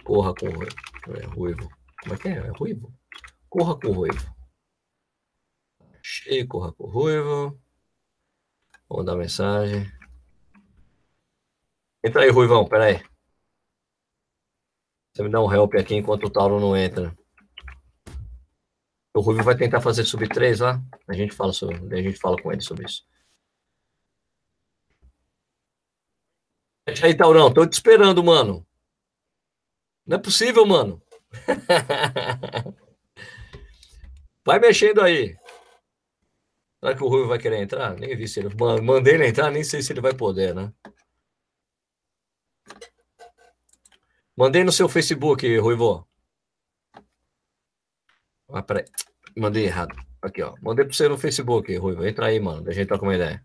Corra com o. É, Ruivo. Como é que é? É Ruivo? Corra com o Ruivo. Achei, corra com o Ruivo. Vamos dar mensagem. Entra aí, Ruivão, peraí. Você me dá um help aqui enquanto o Tauro não entra. O Ruivo vai tentar fazer sub 3 lá. A gente fala sobre, a gente fala com ele sobre isso. Fecha aí, Taurão. Tô te esperando, mano. Não é possível, mano. Vai mexendo aí. Será que o Rui vai querer entrar? Nem vi se ele. Mandei ele entrar, nem sei se ele vai poder, né? Mandei no seu Facebook, Ruivo. Ah, peraí. Mandei errado. Aqui, ó. Mandei para você no Facebook, Ruivo. Entra aí, mano. A gente troca uma ideia.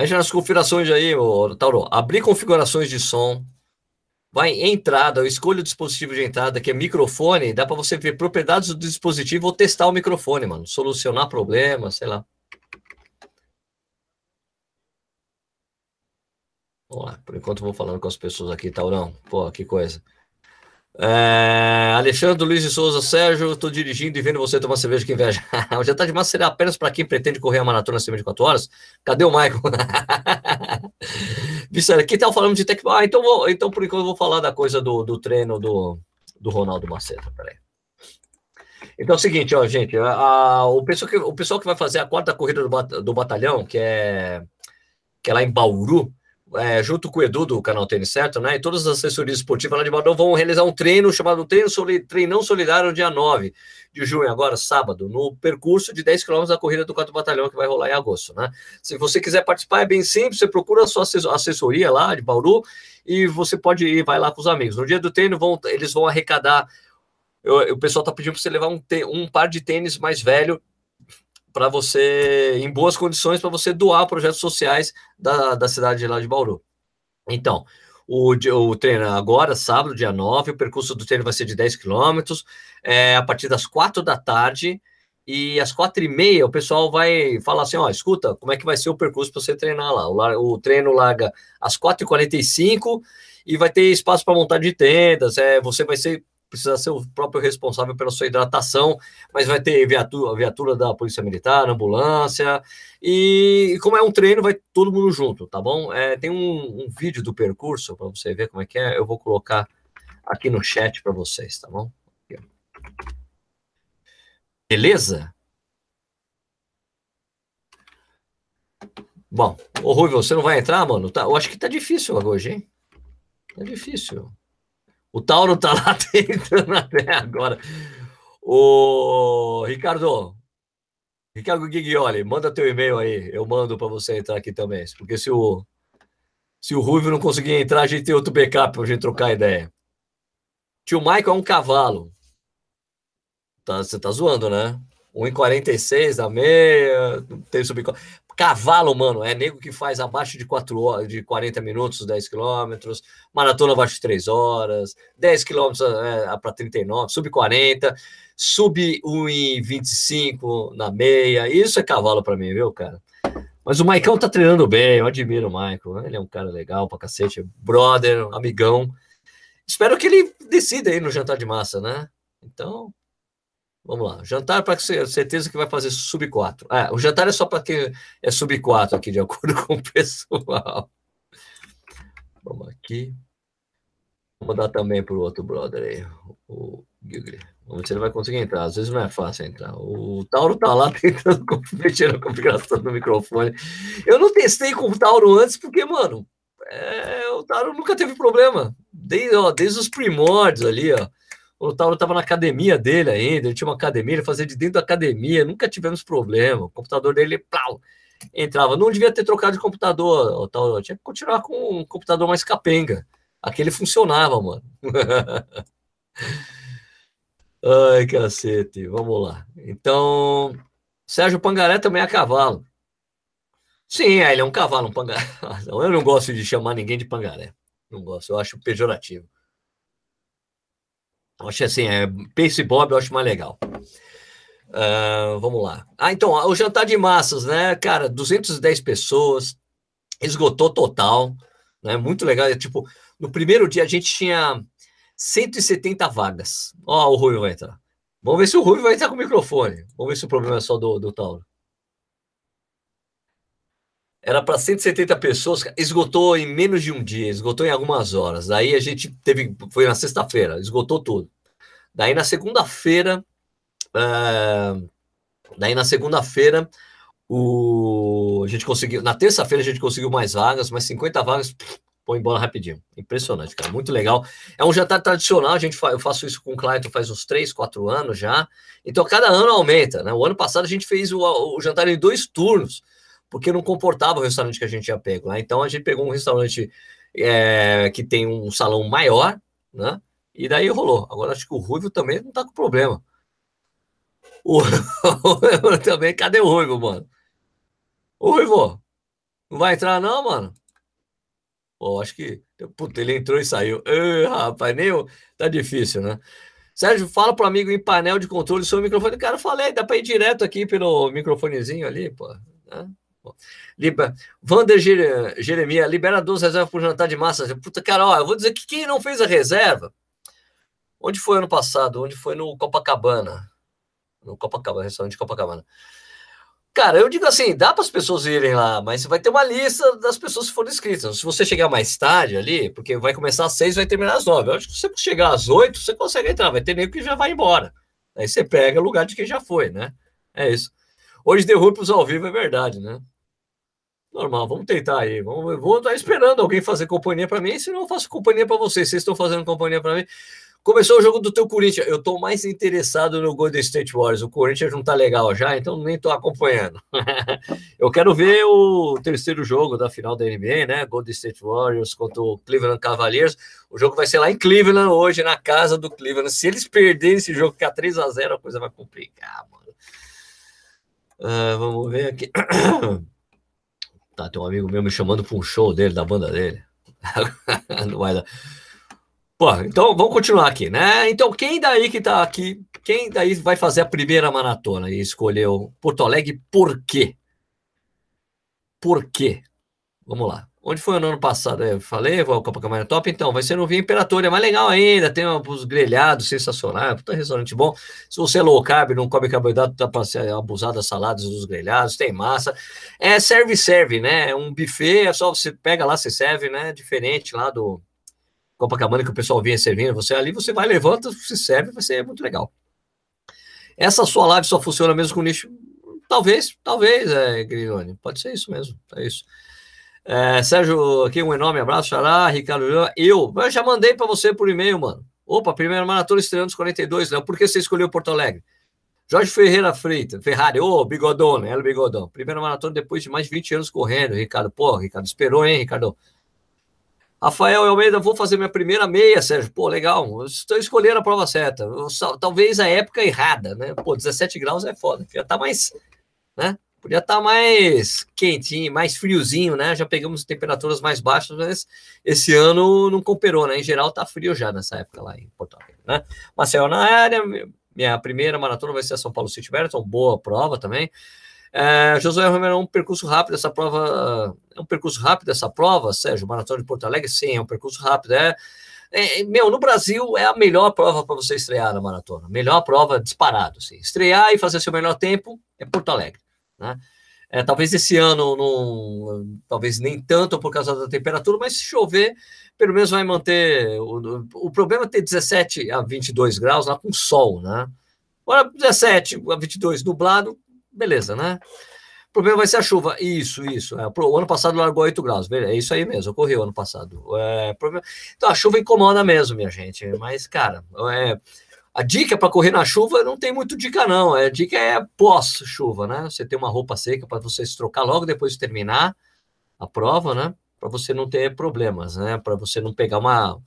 Veja nas configurações aí, Tauro. Abrir configurações de som. Vai em entrada, eu escolho o dispositivo de entrada, que é microfone. Dá para você ver propriedades do dispositivo ou testar o microfone, mano. Solucionar problemas, sei lá. Vamos lá, por enquanto eu vou falando com as pessoas aqui, Taurão. Pô, que coisa. É, Alexandre Luiz de Souza, Sérgio, estou dirigindo e vendo você tomar cerveja que inveja. o jantar de massa seria apenas para quem pretende correr a maratona acima de 4 horas? Cadê o Michael? Vicente, que tal falando de tech? Ah, então, vou, então por enquanto eu vou falar da coisa do, do treino do, do Ronaldo Macedo. Peraí. Então é o seguinte, ó, gente, a, a, o, pessoal que, o pessoal que vai fazer a quarta corrida do, do batalhão, que é, que é lá em Bauru, é, junto com o Edu do canal Tênis Certo, né? E todas as assessorias esportivas lá de Badão vão realizar um treino chamado treino soli, Treinão Solidário, dia 9 de junho, agora sábado, no percurso de 10 km da corrida do 4 Batalhão, que vai rolar em agosto, né? Se você quiser participar, é bem simples, você procura a sua assessoria lá de Bauru e você pode ir, vai lá com os amigos. No dia do treino, vão, eles vão arrecadar. Eu, o pessoal tá pedindo para você levar um, um par de tênis mais velho para você, em boas condições, para você doar projetos sociais da, da cidade de lá de Bauru. Então, o, o treino agora, sábado, dia 9, o percurso do treino vai ser de 10 quilômetros, é, a partir das 4 da tarde, e às quatro e meia o pessoal vai falar assim, ó, escuta, como é que vai ser o percurso para você treinar lá? O, o, treino larga às 4h45 e vai ter espaço para montar de tendas, é, você vai ser precisa ser o próprio responsável pela sua hidratação, mas vai ter viatura, viatura da Polícia Militar, ambulância, e, e, como é um treino, vai todo mundo junto, tá bom? É, tem um, um vídeo do percurso para você ver como é que é, eu vou colocar aqui no chat para vocês, tá bom? Beleza? Bom, ô Rui, você não vai entrar, mano? Tá, eu acho que tá difícil hoje, hein? Tá difícil. O Tauro tá lá tentando até agora. O Ricardo, Ricardo Giglioli, manda teu e-mail aí. Eu mando para você entrar aqui também. Porque se o, se o Ruivo não conseguir entrar, a gente tem outro backup para a gente trocar ideia. Tio Michael é um cavalo. Tá, você tá zoando, né? 1,46 na meia, tem sub Cavalo, mano, é nego que faz abaixo de 4 horas, de 40 minutos, 10 quilômetros, maratona abaixo de 3 horas, 10 quilômetros é, para 39, sub 40, sub 1,25 na meia. Isso é cavalo para mim, viu, cara? Mas o Maicão tá treinando bem, eu admiro o Maicon. Ele é um cara legal pra cacete, brother, amigão. Espero que ele decida aí no jantar de massa, né? Então, Vamos lá. Jantar para certeza que vai fazer sub 4. Ah, o jantar é só para quem é sub 4 aqui, de acordo com o pessoal. Vamos aqui. Vou mandar também para o outro brother aí, o Gigli. Vamos ver se ele vai conseguir entrar. Às vezes não é fácil entrar. O Tauro tá lá tentando mexer na configuração do microfone. Eu não testei com o Tauro antes, porque, mano, é, o Tauro nunca teve problema. Desde, ó, desde os primórdios ali, ó. O Tauro estava na academia dele ainda, ele tinha uma academia, ele fazia de dentro da academia, nunca tivemos problema. O computador dele, plau, entrava. Não devia ter trocado de computador, o Tauro, tinha que continuar com um computador mais capenga. Aquele funcionava, mano. Ai, cacete, vamos lá. Então, Sérgio Pangaré também é cavalo. Sim, é, ele é um cavalo, um pangaré. Eu não gosto de chamar ninguém de pangaré. Não gosto, eu acho pejorativo. Acho assim, é, Pace Bob eu acho mais legal. Uh, vamos lá. Ah, então, o jantar de massas, né? Cara, 210 pessoas, esgotou total, né? Muito legal. É, tipo, no primeiro dia a gente tinha 170 vagas. Ó, o Rui vai entrar. Vamos ver se o Rui vai entrar com o microfone. Vamos ver se o problema é só do, do Tauro. Era para 170 pessoas, esgotou em menos de um dia, esgotou em algumas horas. Daí a gente teve, foi na sexta-feira, esgotou tudo. Daí na segunda-feira, uh, daí na segunda-feira, o, a gente conseguiu, na terça-feira a gente conseguiu mais vagas, mais 50 vagas, põe embora rapidinho. Impressionante, cara, muito legal. É um jantar tradicional, a gente fa, eu faço isso com o Clayton faz uns 3, 4 anos já. Então cada ano aumenta, né? O ano passado a gente fez o, o jantar em dois turnos porque não comportava o restaurante que a gente tinha pego lá. Né? Então a gente pegou um restaurante é, que tem um salão maior, né? E daí rolou. Agora acho que o Ruivo também não tá com problema. O, também, cadê o Ruivo, mano? O Ruivo, não vai entrar não, mano? Pô, acho que. Puta, ele entrou e saiu. Rapaz, nem eu... Tá difícil, né? Sérgio, fala pro amigo em painel de controle sobre o microfone. Cara, falei, dá para ir direto aqui pelo microfonezinho ali, pô. Né? Liber... Vander Jeremia, libera duas reservas para jantar de massa. Puta, cara, ó, eu vou dizer que quem não fez a reserva, onde foi ano passado? Onde foi no Copacabana? No Copacabana, restaurante de Copacabana. Cara, eu digo assim, dá para as pessoas irem lá, mas vai ter uma lista das pessoas que foram inscritas. Se você chegar mais tarde ali, porque vai começar às seis, vai terminar às nove. Eu acho que se você chegar às oito, você consegue entrar. Vai ter nego que já vai embora. Aí você pega o lugar de quem já foi, né? É isso. Hoje derrubos ao vivo é verdade, né? Normal, vamos tentar aí. Vamos, vou estar esperando alguém fazer companhia para mim, senão eu faço companhia para vocês. Vocês estão fazendo companhia para mim. Começou o jogo do teu Corinthians. Eu estou mais interessado no Golden State Warriors. O Corinthians não está legal já, então nem estou acompanhando. eu quero ver o terceiro jogo da final da NBA, né? Golden State Warriors contra o Cleveland Cavaliers. O jogo vai ser lá em Cleveland hoje, na casa do Cleveland. Se eles perderem esse jogo, ficar 3 a 0 a coisa vai complicar, mano. Uh, vamos ver aqui. Tá, tem um amigo meu me chamando para um show dele, da banda dele. não vai dar. Pô, então vamos continuar aqui, né? Então, quem daí que tá aqui, quem daí vai fazer a primeira maratona e escolheu Porto Alegre, por quê? Por quê? Vamos lá. Onde foi no ano passado? Eu falei, vou ao Copacabana Top, então, vai ser no Via Imperator, é mais legal ainda, tem os grelhados sensacionais, puta restaurante bom. Se você é low carb, não come carboidrato, dá para ser abusar das saladas dos grelhados, tem massa. É serve-serve, né? É um buffet, é só você pega lá, você serve, né? Diferente lá do Copacabana que o pessoal vinha servindo, você ali, você vai, levanta, se serve, vai ser muito legal. Essa sua live só funciona mesmo com nicho? Talvez, talvez, é, Grilhone, pode ser isso mesmo, é isso. É, Sérgio, aqui um enorme abraço, Xará, Ricardo, eu, eu já mandei para você por e-mail, mano. Opa, primeira maratona estreando os 42, Léo, por que você escolheu Porto Alegre? Jorge Ferreira Freitas, Ferrari, ô, oh, bigodão, né? El bigodão. Primeira maratona depois de mais de 20 anos correndo, Ricardo. Pô, Ricardo, esperou, hein, Ricardo? Rafael Almeida, vou fazer minha primeira meia, Sérgio. Pô, legal. Estou escolhendo a prova certa. Talvez a época errada, né? Pô, 17 graus é foda. Já tá mais, né? Podia estar tá mais quentinho, mais friozinho, né? Já pegamos temperaturas mais baixas, mas esse ano não cooperou, né? Em geral tá frio já nessa época lá em Porto Alegre, né? Marcel na área, minha primeira maratona vai ser a São Paulo City Marathon, boa prova também. É, Josué Romero, é um percurso rápido essa prova. É um percurso rápido essa prova, Sérgio? Maratona de Porto Alegre? Sim, é um percurso rápido. É, é meu, no Brasil é a melhor prova para você estrear na maratona. Melhor prova disparado. Assim. Estrear e fazer seu melhor tempo é Porto Alegre. Né? É, talvez esse ano, não, talvez nem tanto por causa da temperatura, mas se chover, pelo menos vai manter. O, o problema é ter 17 a 22 graus lá com sol, né? Agora, 17 a 22 nublado, beleza, né? O problema vai ser a chuva. Isso, isso. É, o ano passado largou 8 graus. É isso aí mesmo, ocorreu ano passado. É, problema... Então a chuva incomoda mesmo, minha gente. Mas, cara, é... a dica para correr na chuva não tem muito dica, não. A dica é pós-chuva, né? Você tem uma roupa seca para você se trocar logo depois de terminar a prova, né? Para você não ter problemas, né? Para você não pegar uma.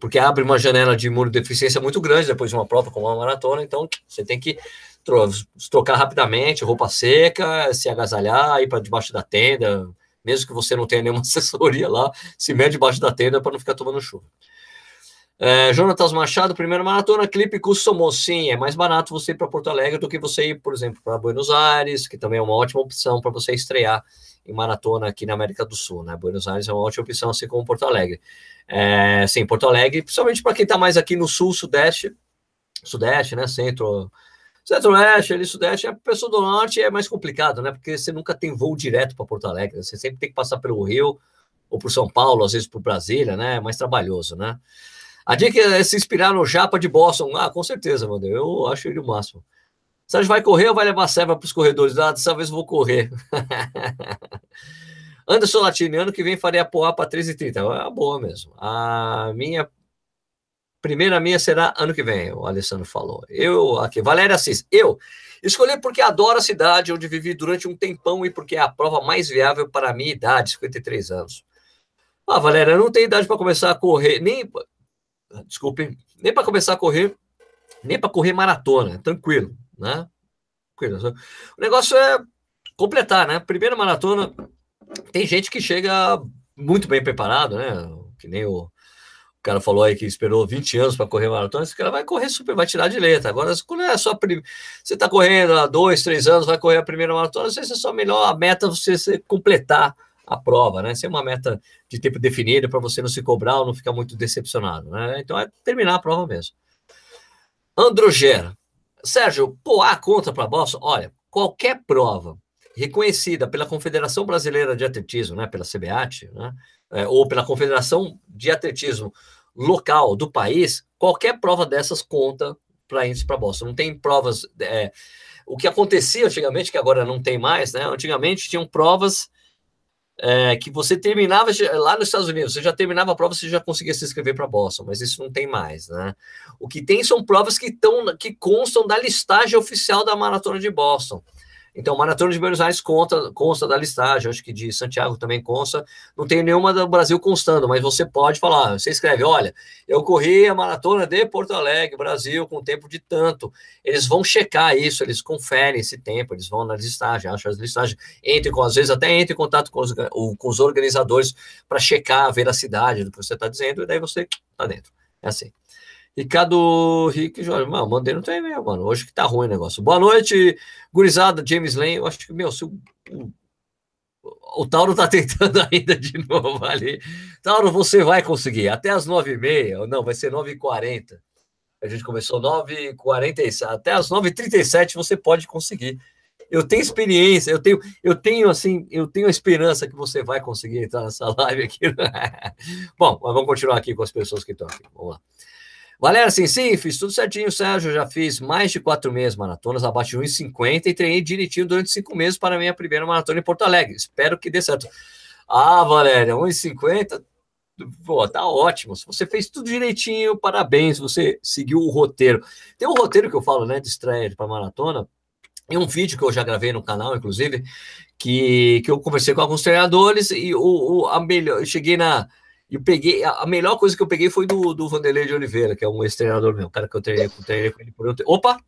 Porque abre uma janela de imunodeficiência muito grande depois de uma prova como uma maratona, então você tem que trocar rapidamente, roupa seca, se agasalhar, ir para debaixo da tenda, mesmo que você não tenha nenhuma assessoria lá, se mete debaixo da tenda para não ficar tomando chuva. É, Jonatas Machado, primeira maratona, clipe customou. Sim, é mais barato você ir para Porto Alegre do que você ir, por exemplo, para Buenos Aires, que também é uma ótima opção para você estrear em maratona aqui na América do Sul, né? Buenos Aires é uma ótima opção, assim como Porto Alegre. É, sim, Porto Alegre, principalmente para quem está mais aqui no sul, sudeste, sudeste, né? Centro, Centro-Oeste, ali, Sudeste, a pessoa do Norte é mais complicado, né? Porque você nunca tem voo direto para Porto Alegre, você sempre tem que passar pelo Rio ou por São Paulo, às vezes por Brasília, né? É mais trabalhoso, né? A dica é se inspirar no Japa de Boston. Ah, com certeza, mano. Eu acho ele o máximo. Sérgio vai correr ou vai levar serva para os corredores? Ah, dessa vez eu vou correr. Anderson Latini, ano que vem farei a Poá para 13h30. É uma boa mesmo. A minha Primeira minha será ano que vem, o Alessandro falou. Eu, aqui, Valéria Assis, eu escolhi porque adoro a cidade onde vivi durante um tempão e porque é a prova mais viável para a minha idade, 53 anos. Ah, Valéria, eu não tenho idade para começar a correr, nem. Desculpe, nem para começar a correr, nem para correr maratona, tranquilo, né? Tranquilo. O negócio é completar, né? Primeira maratona, tem gente que chega muito bem preparado, né? Que nem o cara falou aí que esperou 20 anos para correr maratona, esse cara vai correr super, vai tirar de letra. Agora, quando é só você está correndo há dois, três anos, vai correr a primeira maratona, às vezes é só melhor a meta você, você completar a prova, né? Ser uma meta de tempo definido para você não se cobrar ou não ficar muito decepcionado, né? Então é terminar a prova mesmo. Androgera. Sérgio, a conta para Boston? Olha, qualquer prova reconhecida pela Confederação Brasileira de Atletismo, né, pela CBAT, né, é, ou pela Confederação de Atletismo local do país, qualquer prova dessas conta para índice para Boston. Não tem provas. É, o que acontecia antigamente, que agora não tem mais, né? Antigamente tinham provas é, que você terminava lá nos Estados Unidos, você já terminava a prova, você já conseguia se inscrever para Boston, mas isso não tem mais, né? O que tem são provas que, tão, que constam da listagem oficial da maratona de Boston. Então, Maratona de Buenos Aires conta, consta da listagem, acho que de Santiago também consta. Não tem nenhuma do Brasil constando, mas você pode falar, você escreve, olha, eu corri a Maratona de Porto Alegre, Brasil, com tempo de tanto. Eles vão checar isso, eles conferem esse tempo, eles vão na listagem, acham as listagens, entre com, às vezes até entre em contato com os, com os organizadores para checar a veracidade do que você está dizendo, e daí você está dentro. É assim. Ricardo Rick Jorge, mano, mandei no e-mail, mano. Hoje que tá ruim o negócio. Boa noite, gurizada, James Lane. Eu acho que, meu, se o, o, o Tauro tá tentando ainda de novo ali. Tauro, você vai conseguir. Até as 9h30, não, vai ser 9h40. A gente começou 9h47. Até as 9h37 você pode conseguir. Eu tenho experiência, eu tenho, eu tenho assim, eu tenho a esperança que você vai conseguir entrar nessa live aqui. Bom, mas vamos continuar aqui com as pessoas que estão aqui. Vamos lá. Valéria, sim, sim, fiz tudo certinho, Sérgio. Já fiz mais de quatro meses maratonas, abaixo de 1,50 e treinei direitinho durante cinco meses para minha primeira maratona em Porto Alegre. Espero que dê certo. Ah, Valéria, 1,50, pô, tá ótimo. Se você fez tudo direitinho, parabéns, você seguiu o roteiro. Tem um roteiro que eu falo, né, de estreia para maratona, e um vídeo que eu já gravei no canal, inclusive, que, que eu conversei com alguns treinadores e o, o a melhor, eu cheguei na e peguei, a melhor coisa que eu peguei foi do, do Vanderlei de Oliveira, que é um ex-treinador meu, cara que eu treinei, treinei com ele por um Opa!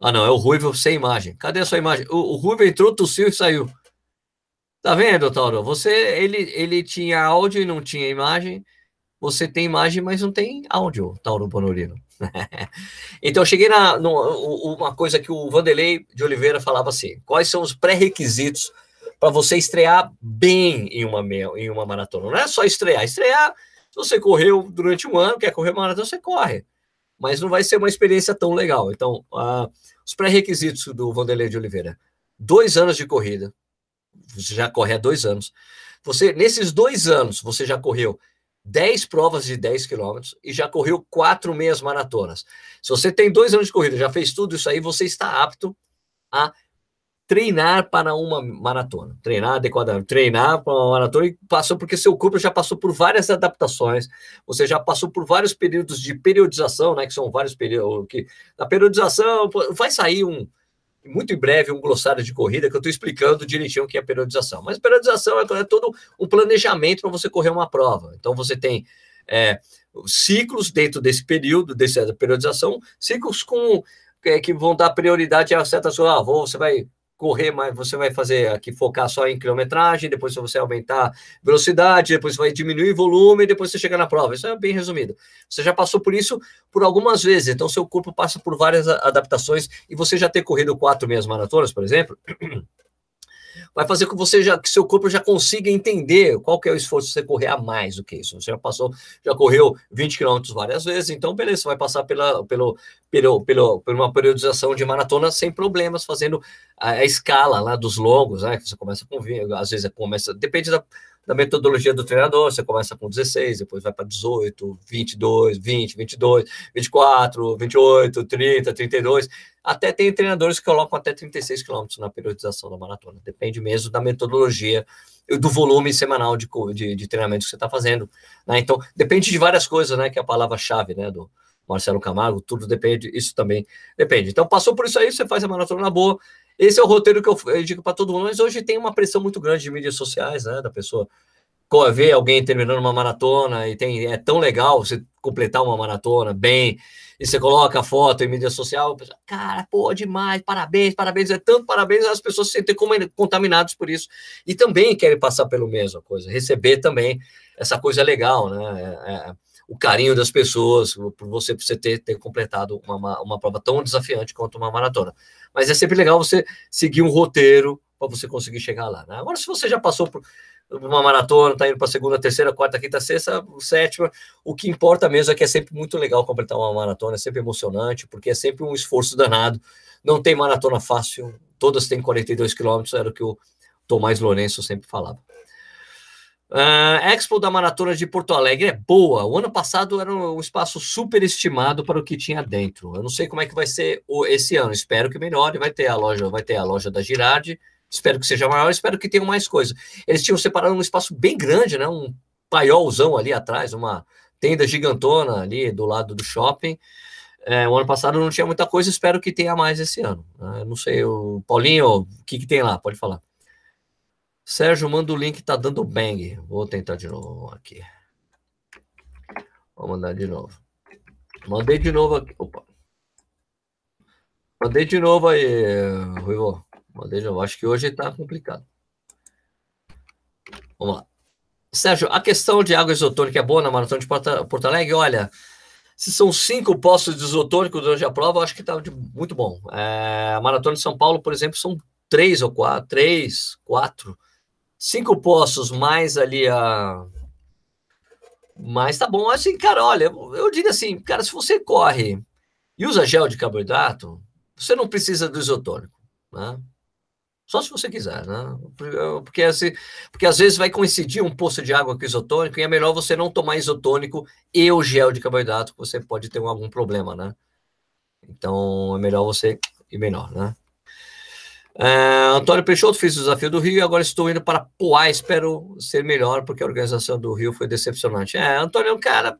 Ah, não, é o Ruivo sem imagem. Cadê a sua imagem? O, o Ruivo entrou, tossiu e saiu. Tá vendo, Tauro? Você, ele, ele tinha áudio e não tinha imagem. Você tem imagem, mas não tem áudio, Tauro Bonorino. então, eu cheguei na no, uma coisa que o Vanderlei de Oliveira falava assim: quais são os pré-requisitos para você estrear bem em uma, em uma maratona. Não é só estrear. Estrear, se você correu durante um ano, quer correr uma maratona, você corre. Mas não vai ser uma experiência tão legal. Então, uh, os pré-requisitos do Vanderlei de Oliveira: dois anos de corrida. Você já corre há dois anos. Você, nesses dois anos, você já correu 10 provas de 10 quilômetros e já correu quatro meias maratonas. Se você tem dois anos de corrida, já fez tudo isso aí, você está apto a treinar para uma maratona, treinar adequadamente, treinar para uma maratona e passou porque seu corpo já passou por várias adaptações, você já passou por vários períodos de periodização, né, que são vários períodos que na periodização vai sair um muito em breve um glossário de corrida que eu estou explicando direitinho o que é periodização. Mas periodização é, é todo um planejamento para você correr uma prova. Então você tem é, ciclos dentro desse período, dessa periodização, ciclos com é, que vão dar prioridade a certas coisas. Ah, você vai correr mais, você vai fazer aqui focar só em quilometragem, depois você aumentar velocidade, depois vai diminuir volume, depois você chega na prova. Isso é bem resumido. Você já passou por isso por algumas vezes, então seu corpo passa por várias adaptações e você já ter corrido quatro meias maratonas, por exemplo, vai fazer com você já que seu corpo já consiga entender qual que é o esforço de você correr a mais do que isso. Você já passou, já correu 20 quilômetros várias vezes, então beleza, você vai passar pela, pelo, pelo, pelo, por uma periodização de maratona sem problemas, fazendo a, a escala lá dos longos, né? Você começa com às vezes começa, depende da da metodologia do treinador, você começa com 16, depois vai para 18, 22, 20, 22, 24, 28, 30, 32, até tem treinadores que colocam até 36 quilômetros na periodização da maratona, depende mesmo da metodologia e do volume semanal de, de, de treinamento que você está fazendo, né? Então, depende de várias coisas, né, que é a palavra-chave, né, do Marcelo Camargo, tudo depende, isso também depende. Então, passou por isso aí, você faz a maratona na boa, esse é o roteiro que eu, eu digo para todo mundo, mas hoje tem uma pressão muito grande de mídias sociais, né? Da pessoa ver alguém terminando uma maratona e tem é tão legal você completar uma maratona bem e você coloca a foto em mídia social, cara, pô, demais, parabéns, parabéns, é tanto parabéns, as pessoas se sentem contaminadas por isso e também querem passar pelo mesmo coisa, receber também essa coisa legal, né? É, é, o carinho das pessoas por você, por você ter, ter completado uma, uma prova tão desafiante quanto uma maratona. Mas é sempre legal você seguir um roteiro para você conseguir chegar lá. Né? Agora, se você já passou por uma maratona, está indo para segunda, terceira, quarta, quinta, sexta, sétima, o que importa mesmo é que é sempre muito legal completar uma maratona, é sempre emocionante, porque é sempre um esforço danado. Não tem maratona fácil, todas têm 42 quilômetros, era o que o Tomás Lourenço sempre falava. Uh, Expo da Maratona de Porto Alegre é boa. O ano passado era um espaço super estimado para o que tinha dentro. Eu não sei como é que vai ser o, esse ano. Espero que melhore. Vai ter a loja, vai ter a loja da Girardi. Espero que seja maior. Espero que tenham mais coisas. Eles tinham separado um espaço bem grande, né? Um paiolzão ali atrás, uma tenda gigantona ali do lado do shopping. É, o ano passado não tinha muita coisa, espero que tenha mais esse ano. Né? Não sei, o Paulinho, o que, que tem lá? Pode falar. Sérgio, manda o link, tá dando bang. Vou tentar de novo aqui. Vou mandar de novo. Mandei de novo aqui. Opa. Mandei de novo aí, Ruivo. Mandei de novo. Acho que hoje tá complicado. Vamos lá. Sérgio, a questão de água isotônica é boa na maratona de Porto Alegre? Olha, se são cinco postos de isotônico durante a prova, acho que está muito bom. É, a Maratona de São Paulo, por exemplo, são três ou quatro, três, quatro, cinco postos mais ali a. Mas tá bom, assim, cara, olha, eu digo assim, cara, se você corre e usa gel de carboidrato, você não precisa do isotônico, né? Só se você quiser, né? Porque, assim, porque às vezes vai coincidir um poço de água com isotônico e é melhor você não tomar isotônico e o gel de carboidrato, que você pode ter algum problema, né? Então é melhor você ir menor, né? É, Antônio Peixoto fez o desafio do Rio e agora estou indo para Poá. Espero ser melhor, porque a organização do Rio foi decepcionante. É, Antônio, cara,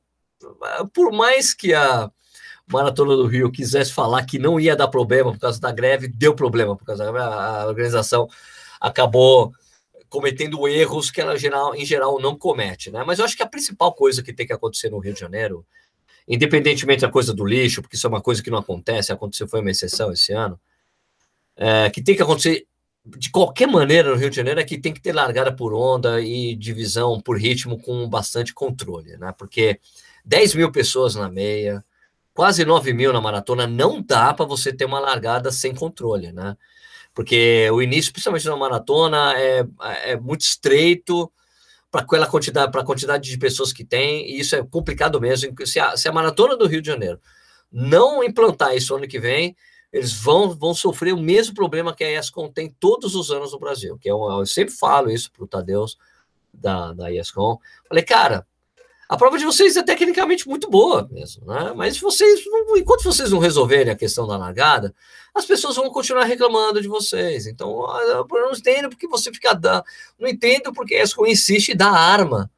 por mais que a Maratona do Rio quisesse falar que não ia dar problema por causa da greve, deu problema por causa da. A organização acabou cometendo erros que ela geral, em geral não comete, né? Mas eu acho que a principal coisa que tem que acontecer no Rio de Janeiro, independentemente da coisa do lixo, porque isso é uma coisa que não acontece, aconteceu foi uma exceção esse ano, é, que tem que acontecer de qualquer maneira no Rio de Janeiro é que tem que ter largada por onda e divisão por ritmo com bastante controle, né? Porque 10 mil pessoas na meia, quase 9 mil na maratona, não dá para você ter uma largada sem controle, né? Porque o início, principalmente na maratona, é, é muito estreito para aquela quantidade, para a quantidade de pessoas que tem, e isso é complicado mesmo. Se a, se a maratona do Rio de Janeiro não implantar isso ano que vem, eles vão, vão sofrer o mesmo problema que a ESCOM tem todos os anos no Brasil, que é um, eu sempre falo isso para o Tadeus da, da ESCOM. Falei, cara, a prova de vocês é tecnicamente muito boa mesmo, né? Mas vocês, não, enquanto vocês não resolverem a questão da largada, as pessoas vão continuar reclamando de vocês. Então, eu não entendo porque você fica não entendo porque a ESCO insiste em dar arma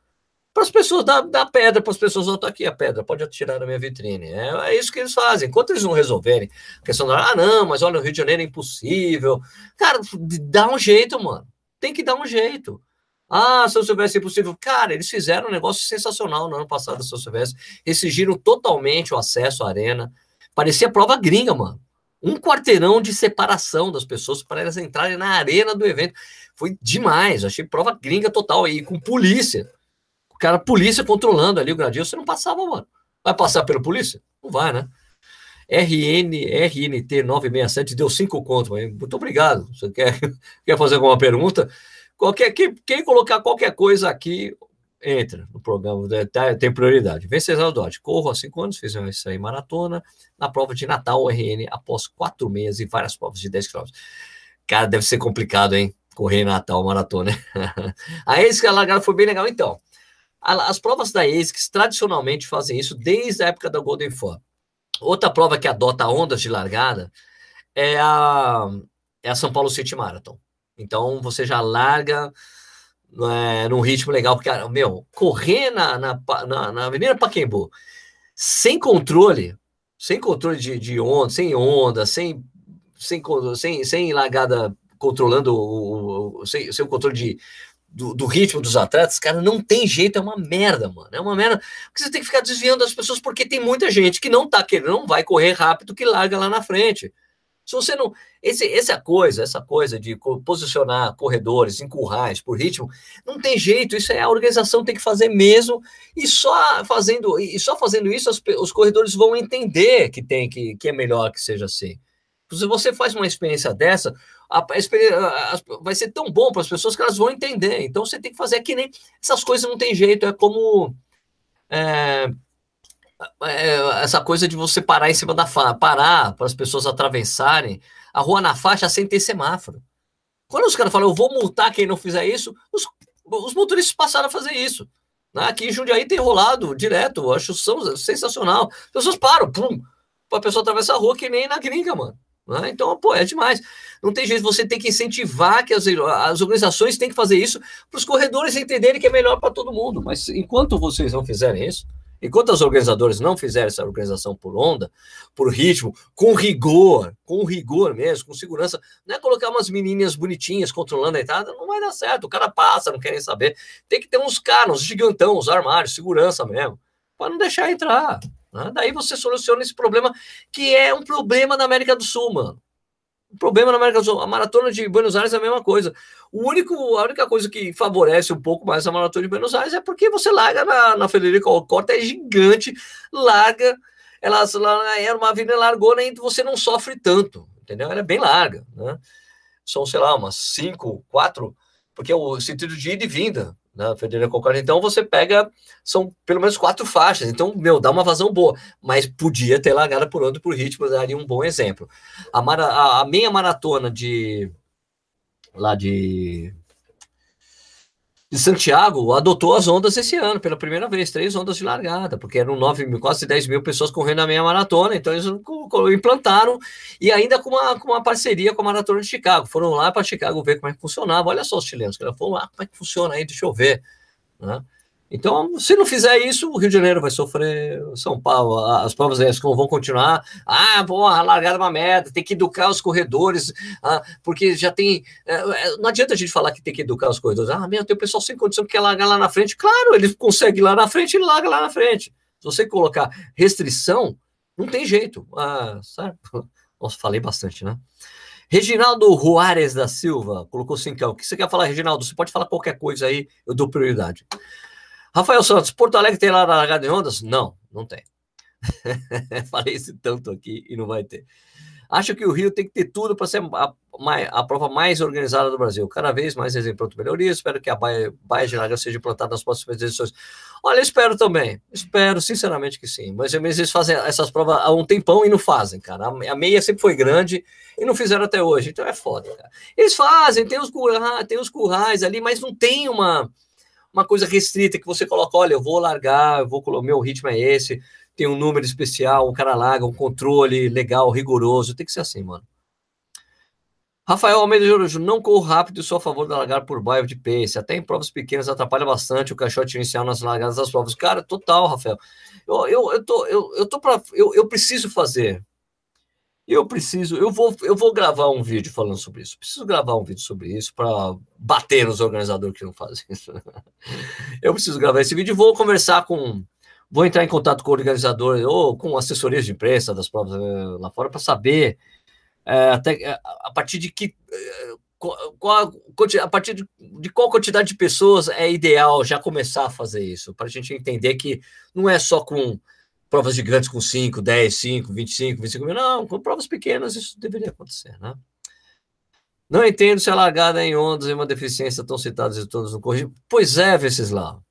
para as pessoas, dar, dar pedra para as pessoas, ó, tá aqui a pedra, pode atirar na minha vitrine. É, é, isso que eles fazem. Enquanto eles não resolverem a questão da, ah, não, mas olha, o Rio de Janeiro é impossível. Cara, dá um jeito, mano. Tem que dar um jeito. Ah, São Silvestre é impossível. Cara, eles fizeram um negócio sensacional no ano passado, São Silvestre. Exigiram totalmente o acesso à arena. Parecia prova gringa, mano. Um quarteirão de separação das pessoas para elas entrarem na arena do evento. Foi demais. Achei prova gringa total. aí com polícia. Cara, polícia controlando ali o gradil. Você não passava, mano. Vai passar pela polícia? Não vai, né? RN, RNT 967 deu cinco contos. Muito obrigado. Você quer, quer fazer alguma pergunta? Qualquer, quem, quem colocar qualquer coisa aqui, entra no programa, né, tá, tem prioridade. Venceslau Dodge, corro há cinco anos, fiz isso aí maratona, na prova de Natal, RN, após quatro meses e várias provas de 10 km. Cara, deve ser complicado, hein? Correr Natal, maratona. ASICS, a largada foi bem legal, então. As provas da ASICS tradicionalmente fazem isso desde a época da Golden Four. Outra prova que adota ondas de largada é a, é a São Paulo City Marathon. Então você já larga é, num ritmo legal, porque, meu, correr na, na, na, na Avenida Paquembu sem controle, sem controle de, de onda, sem onda, sem, sem, sem, sem largada controlando o, o sem, sem o controle de, do, do, ritmo dos atletas, cara, não tem jeito, é uma merda, mano. É uma merda. Porque você tem que ficar desviando as pessoas, porque tem muita gente que não tá querendo, não vai correr rápido, que larga lá na frente. Se você não. Esse, essa coisa, essa coisa de posicionar corredores em currais por ritmo, não tem jeito, isso é a organização tem que fazer mesmo, e só fazendo, e só fazendo isso, os, os corredores vão entender que tem que, que é melhor que seja assim. Se você faz uma experiência dessa, a, a vai ser tão bom para as pessoas que elas vão entender. Então você tem que fazer que nem essas coisas não tem jeito, é como. É, é, essa coisa de você parar em cima da faixa, parar para as pessoas atravessarem a rua na faixa sem ter semáforo. Quando os caras falam, eu vou multar quem não fizer isso, os, os motoristas passaram a fazer isso. Né? Aqui em Jundiaí tem rolado direto, eu acho sensacional. As pessoas param, pum, para a pessoa atravessar a rua que nem na gringa, mano. Né? Então, pô, é demais. Não tem jeito, você tem que incentivar que as, as organizações têm que fazer isso para os corredores entenderem que é melhor para todo mundo. Mas enquanto vocês não fizerem isso, Enquanto os organizadores não fizerem essa organização por onda, por ritmo, com rigor, com rigor mesmo, com segurança, não é colocar umas menininhas bonitinhas controlando a entrada, não vai dar certo. O cara passa, não quer nem saber. Tem que ter uns caras, uns gigantão, uns armários, segurança mesmo, para não deixar entrar. Né? Daí você soluciona esse problema, que é um problema na América do Sul, mano. O problema na América do Sul, a maratona de Buenos Aires é a mesma coisa. O único, a única coisa que favorece um pouco mais a maratona de Buenos Aires é porque você larga na, na Federico Alcorta, é gigante, larga, ela, ela é uma avenida largona e você não sofre tanto, entendeu? Ela é bem larga, né? São, sei lá, umas cinco, quatro, porque é o sentido de ida e vinda na Federico Alcorta. Então você pega, são pelo menos quatro faixas, então, meu, dá uma vazão boa, mas podia ter largada por onde por ritmo, daria um bom exemplo. A, mara, a, a meia maratona de lá de, de Santiago adotou as ondas esse ano, pela primeira vez, três ondas de largada, porque eram 9 mil, quase 10 mil pessoas correndo a meia maratona, então eles implantaram, e ainda com uma, com uma parceria com a Maratona de Chicago. Foram lá para Chicago ver como é que funcionava. Olha só os chilenos, que foram lá, como é que funciona aí, deixa eu ver. Né? Então, se não fizer isso, o Rio de Janeiro vai sofrer, São Paulo, as provas elas vão continuar. Ah, pô, a largada é uma merda, tem que educar os corredores, ah, porque já tem. É, é, não adianta a gente falar que tem que educar os corredores. Ah, meu, tem o pessoal sem condição que quer largar lá na frente. Claro, ele consegue lá na frente, ele larga lá na frente. Se você colocar restrição, não tem jeito. Ah, sabe? Nossa, falei bastante, né? Reginaldo Juarez da Silva colocou cincão. O que você quer falar, Reginaldo? Você pode falar qualquer coisa aí, eu dou prioridade. Rafael Santos, Porto Alegre tem lá na largada de ondas? Não, não tem. Falei esse tanto aqui e não vai ter. Acho que o Rio tem que ter tudo para ser a, a, prova mais organizada do Brasil. Cada vez mais exemplo de melhoria. Espero que a Baia, Baia de Larga seja implantada nas próximas edições. Olha, espero também. Espero, sinceramente, que sim. Mas eles fazem essas provas há um tempão e não fazem, cara. A meia sempre foi grande e não fizeram até hoje. Então é foda, cara. Eles fazem, tem os, tem os currais ali, mas não tem uma uma coisa restrita que você coloca, olha, eu vou largar, eu vou o meu ritmo é esse, tem um número especial, um cara larga, um controle legal, rigoroso, tem que ser assim, mano. Rafael Almeida Júnior, não corro rápido e sou a favor da largar por bairro de pace. Até em provas pequenas atrapalha bastante o caixote inicial nas largadas das provas. Cara, total, Rafael. Eu, eu, eu, tô, eu, eu, tô pra, eu, eu preciso fazer eu preciso, eu vou, eu vou gravar um vídeo falando sobre isso. Preciso gravar um vídeo sobre isso para bater nos organizadores que não fazem isso. eu preciso gravar esse vídeo e vou conversar com, vou entrar em contato com o organizador ou com assessorias de imprensa das provas eh, lá fora para saber é, até eh, a partir de que qual, a partir de, de, qual quantidade de pessoas é ideal já começar a fazer isso, para a gente entender que não é só com provas gigantes com 5, 10, 5, 25, 25 mil. Não, com provas pequenas isso deveria acontecer, né? Não entendo se a largada em ondas é uma deficiência tão citadas e todas no corrido. Pois é, Venceslau.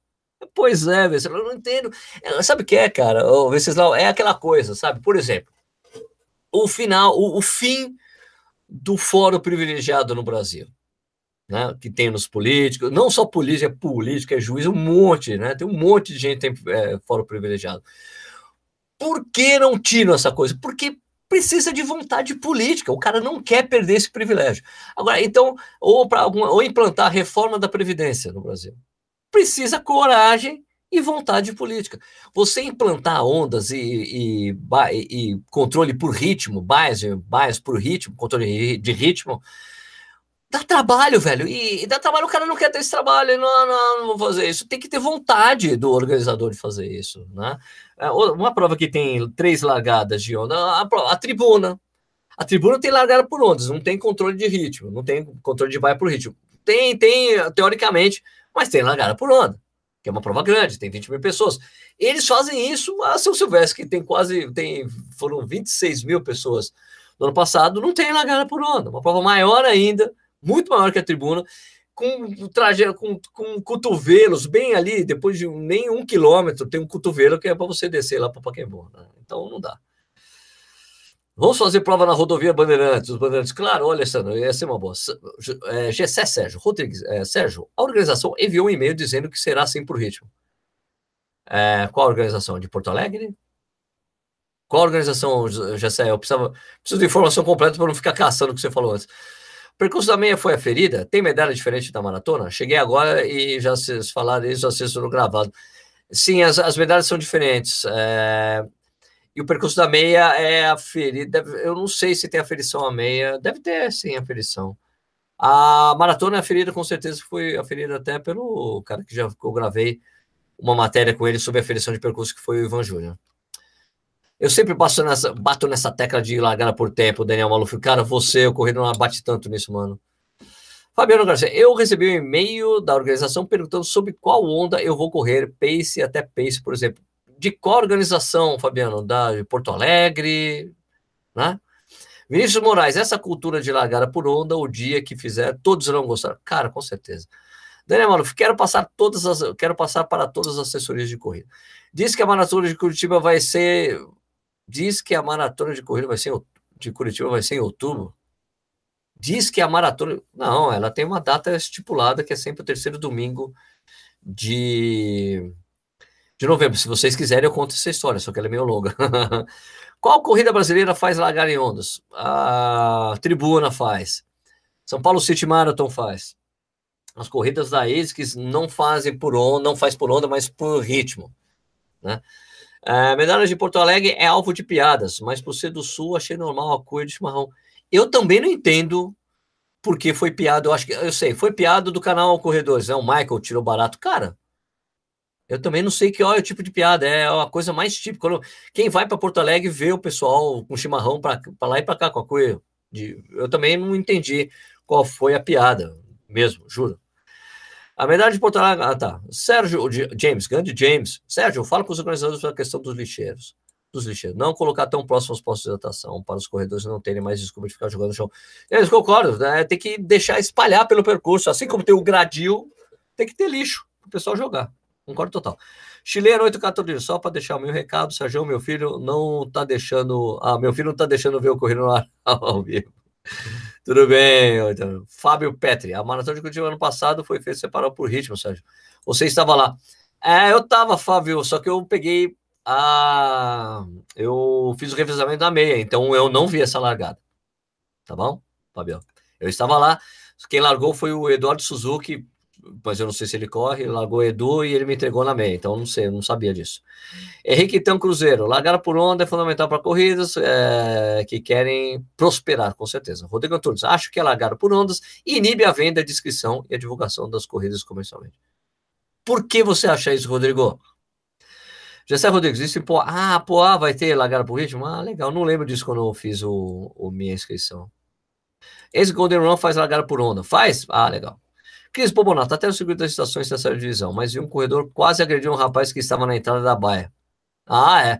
Pois é, Venceslau. Eu não entendo. É, sabe o que é, cara? O Venceslau é aquela coisa, sabe? Por exemplo, o final, o, o fim do fórum privilegiado no Brasil. Né, que tem nos políticos, não só política, é política, é juiz, um monte, né? Tem um monte de gente que tem é, fórum privilegiado. Por que não tiram essa coisa? Porque precisa de vontade política. O cara não quer perder esse privilégio. Agora, então, ou, para ou implantar a reforma da Previdência no Brasil. Precisa coragem e vontade política. Você implantar ondas e, e, e, e controle por ritmo, bias, bias por ritmo, controle de ritmo, dá trabalho, velho. E, e, dá trabalho, o cara não quer ter esse trabalho, não, não, não vou fazer isso. Tem que ter vontade do organizador de fazer isso, né? É, uma prova que tem três largadas de onda, a, a, tribuna. A tribuna tem largada por ondas, não tem controle de ritmo, não tem controle de vai por ritmo. Tem, tem, teoricamente, mas tem largada por onda, que é uma prova grande, tem 20 mil pessoas. Eles fazem isso a São Silvestre, que tem quase, tem, foram 26 mil pessoas no ano passado, não tem largada por onda, uma prova maior ainda, muito maior que a tribuna, com traje, com, com cotovelos bem ali, depois de nem um quilômetro, tem um cotovelo que é para você descer lá para Paquembu. Né? Então não dá. Vamos fazer prova na rodovia Bandeirantes. Os Bandeirantes, claro, olha, Sandro, ia ser uma boa. É, Gessé Sérgio, Rodrigues, é, Sérgio, a organização enviou um e-mail dizendo que será assim por ritmo. É, qual a organização? De Porto Alegre? Qual a organização, Gessé? Eu precisava, preciso de informação completa para não ficar caçando o que você falou antes. Percurso da meia foi a ferida? Tem medalha diferente da maratona? Cheguei agora e já vocês falaram isso, já vocês foram gravados. Sim, as, as medalhas são diferentes. É... E o percurso da meia é aferido. Eu não sei se tem aferição à meia. Deve ter, sim, aferição. A maratona é aferida, com certeza, foi aferida até pelo cara que já eu gravei uma matéria com ele sobre a aferição de percurso, que foi o Ivan Júnior. Eu sempre bato nessa, bato nessa tecla de largada por tempo, Daniel Maluf. Cara, você, o corrido não bate tanto nisso, mano. Fabiano Garcia, eu recebi um e-mail da organização perguntando sobre qual onda eu vou correr, pace até pace, por exemplo. De qual organização, Fabiano? Da Porto Alegre, né? Vinícius Moraes, essa cultura de largada por onda, o dia que fizer, todos irão gostar. Cara, com certeza. Daniel Maluf, quero passar todas as, quero passar para todas as assessorias de corrida. Diz que a maratona de Curitiba vai ser, diz que a maratona de corrida vai ser de Curitiba vai ser em outubro diz que a maratona. Não, ela tem uma data estipulada que é sempre o terceiro domingo de, de novembro. Se vocês quiserem, eu conto essa história, só que ela é meio longa. Qual corrida brasileira faz largar em ondas? A Tribuna faz. São Paulo City Marathon faz. As corridas da ASICS não fazem por onda, não faz por onda, mas por ritmo. Né? A medalha de Porto Alegre é alvo de piadas, mas por ser do Sul, achei normal a cor de chimarrão. Eu também não entendo porque foi piada. Eu acho que eu sei, foi piada do canal Corredores, né? O Michael tirou barato. Cara, eu também não sei que ó, é o tipo de piada, é a coisa mais típica. Quem vai para Porto Alegre vê o pessoal com chimarrão para lá e para cá com a coisa. Eu também não entendi qual foi a piada, mesmo, juro. A medalha de Porto Alegre. Ah, tá. Sérgio James, grande James. Sérgio, fala com os organizadores sobre a questão dos lixeiros dos lixeiros. Não colocar tão próximo aos postos de hidratação para os corredores não terem mais desculpa de ficar jogando no chão. Eles concordam, né? Tem que deixar espalhar pelo percurso. Assim como tem o gradil, tem que ter lixo para o pessoal jogar. Concordo total. Chileno 814, só para deixar o meu recado, Sérgio, meu filho não tá deixando. Ah, meu filho não tá deixando ver o corrido no ar ao vivo. Tudo bem, então. Fábio Petri. A maratona de Curitiba ano passado foi feita separado por ritmo, Sérgio. Você estava lá. É, eu estava, Fábio, só que eu peguei a, eu fiz o revezamento da meia, então eu não vi essa largada. Tá bom, Fabio? Eu estava lá, quem largou foi o Eduardo Suzuki, mas eu não sei se ele corre, largou o Edu e ele me entregou na meia, então não sei, eu não sabia disso. Henrique Tão Cruzeiro, largar por onda é fundamental para corridas é, que querem prosperar, com certeza. Rodrigo Antunes, acho que é largar por ondas inibe a venda, a descrição e a divulgação das corridas comercialmente. Por que você acha isso, Rodrigo? Jessé Rodrigues, isso em Poá. Ah, Poá vai ter Lagar por ritmo? Ah, legal. Não lembro disso quando eu fiz o, o minha inscrição. Esse Golden Run faz largada por onda. Faz? Ah, legal. Cris Bobonato, até o circuito das estações série divisão, mas vi um corredor quase agrediu um rapaz que estava na entrada da baia. Ah, é.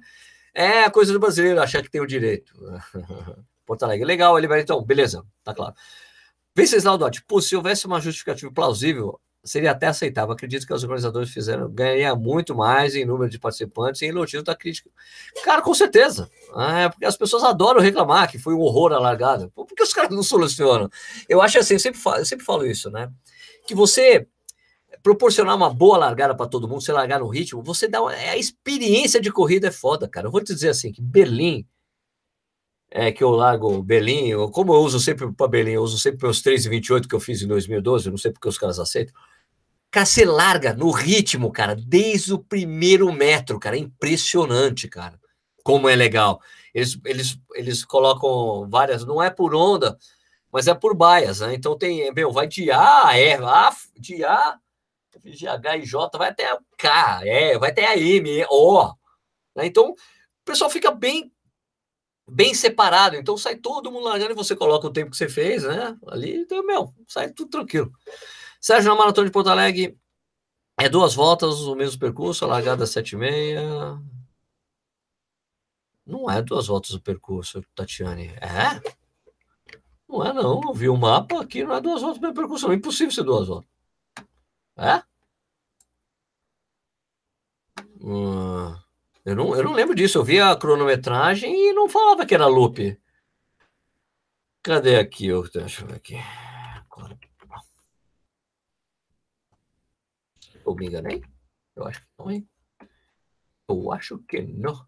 É a coisa do brasileiro, achar que tem o direito. Porto Alegre. Legal, ele vai então, beleza, tá claro. Venceslau Dotti, pô, se houvesse uma justificativa plausível, seria até aceitável. Acredito que os organizadores fizeram ganharia muito mais em número de participantes e em elogio da crítica. Cara, com certeza. É, porque as pessoas adoram reclamar que foi um horror a largada. Por que os caras não solucionam? Eu acho assim, eu sempre falo, eu sempre falo isso, né? Que você proporcionar uma boa largada para todo mundo, você largar no ritmo, você dá uma, é, a experiência de corrida é foda, cara. Eu vou te dizer assim que Berlim é que eu largo Berlim, como eu uso sempre para Berlim, eu uso sempre meus 3,28 que eu fiz em 2012, não sei porque os caras aceitam. Cara, você larga no ritmo, cara, desde o primeiro metro, cara. É impressionante, cara. Como é legal. Eles, eles, eles colocam várias, não é por onda, mas é por baias, né? Então tem, meu, vai de A a E, A, de A, de H e J, vai até K, é, vai até a M, O. Né? Então, o pessoal fica bem bem separado. Então sai todo mundo largando e você coloca o tempo que você fez, né? Ali, então, meu, sai tudo tranquilo. Sérgio, na Maratona de Porto Alegre, é duas voltas, o mesmo percurso, a largada 7,6. Não é duas voltas o percurso, Tatiane. É? Não é, não. Eu vi o mapa aqui, não é duas voltas o mesmo percurso. É impossível ser duas voltas. É? Hum, eu, não, eu não lembro disso. Eu vi a cronometragem e não falava que era loop. Cadê aqui? Deixa eu ver aqui. Ou me enganei? Eu acho que não, hein? Eu acho que não.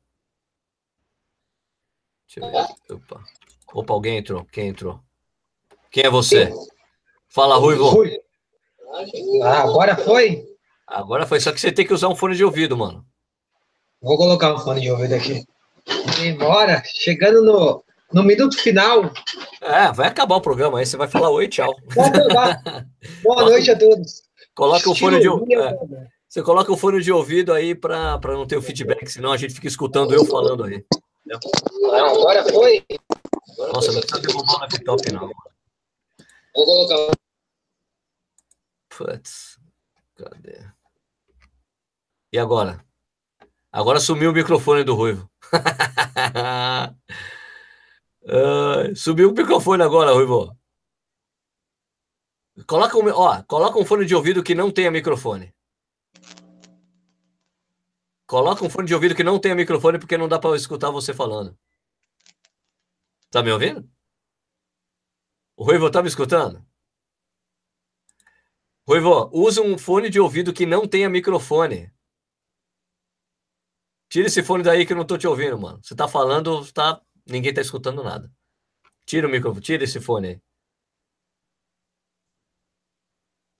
Deixa eu ver. Opa. Opa, alguém entrou. Quem entrou? Quem é você? Fala, Ruivo. Ah, agora foi? Agora foi, só que você tem que usar um fone de ouvido, mano. Vou colocar um fone de ouvido aqui. Demora, chegando no, no minuto final. É, vai acabar o programa aí, você vai falar oi, tchau. Boa noite a todos. Coloca o fone de ouvido. É, você coloca o fone de ouvido aí para não ter o feedback, senão a gente fica escutando eu falando aí. Não, agora foi. Nossa, não precisa derrubar o laptop, não. Vou colocar. Putz, cadê? E agora? Agora sumiu o microfone do Ruivo. uh, subiu o microfone agora, Ruivo. Coloca um, ó, coloca um fone de ouvido que não tenha microfone. Coloca um fone de ouvido que não tenha microfone porque não dá para escutar você falando. Tá me ouvindo? O Ruivo tá me escutando? Ruivo, usa um fone de ouvido que não tenha microfone. Tira esse fone daí que eu não tô te ouvindo, mano. Você tá falando, tá... ninguém tá escutando nada. Tira o microfone, tira esse fone aí.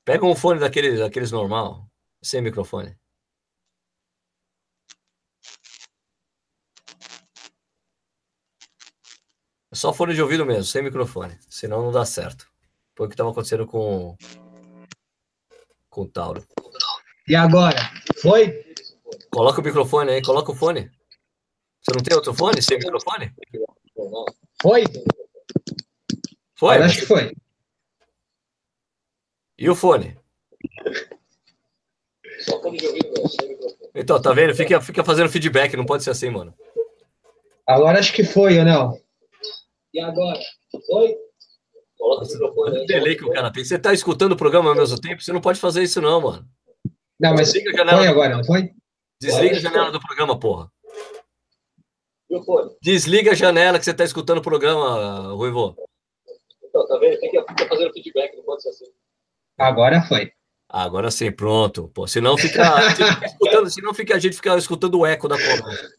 Pega um fone daqueles, daqueles normal, sem microfone. Só fone de ouvido mesmo, sem microfone. Senão não dá certo. Foi o que estava acontecendo com, com o Tauro. E agora? Foi? Coloca o microfone aí, coloca o fone. Você não tem outro fone sem microfone? Foi? Foi? Eu acho que foi. E o fone? Só fone de ouvido sem microfone. Então, tá vendo? Fica, fica fazendo feedback, não pode ser assim, mano. Agora acho que foi, ou não? E agora? Foi? Coloca o microfone aí. delay que o cara tem. Você tá escutando o programa ao mesmo tempo? Você não pode fazer isso, não, mano. Não, mas Desliga a janela foi agora, não foi? Desliga a janela do programa, porra. Desliga a janela que você tá escutando o programa, Ruivo. Então, tá vendo? Tem que ficar fazendo feedback, não pode ser assim. Agora foi. Agora sim, pronto. Pô, senão fica, senão fica a gente fica escutando o eco da conversa.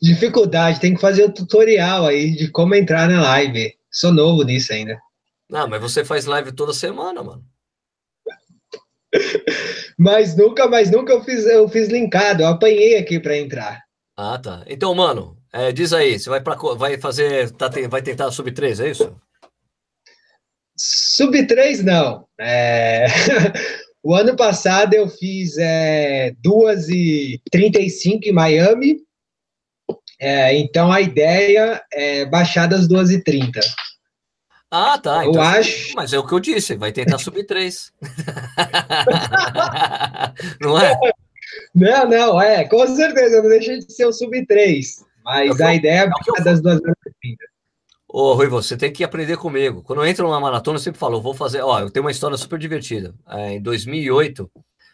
Dificuldade, tem que fazer o tutorial aí de como entrar na live. Sou novo nisso ainda. Não, mas você faz live toda semana, mano. mas nunca, mas nunca eu fiz, eu fiz linkado, eu apanhei aqui para entrar. Ah, tá. Então, mano, é, diz aí, você vai, pra, vai fazer, tá, vai tentar sub 3, é isso? Sub 3, não. É... o ano passado eu fiz é, 2h35 em Miami. É, então a ideia é baixar das 2h30. Ah, tá. Então, eu acho. Mas é o que eu disse, vai tentar subir 3. não é? Não, não, é, com certeza, não deixa de ser o sub 3. Mas é a ideia é baixar das 2h30. Ô, Rui, você tem que aprender comigo. Quando eu entro numa maratona, eu sempre falo, eu vou fazer. Ó, eu tenho uma história super divertida. É, em 2008,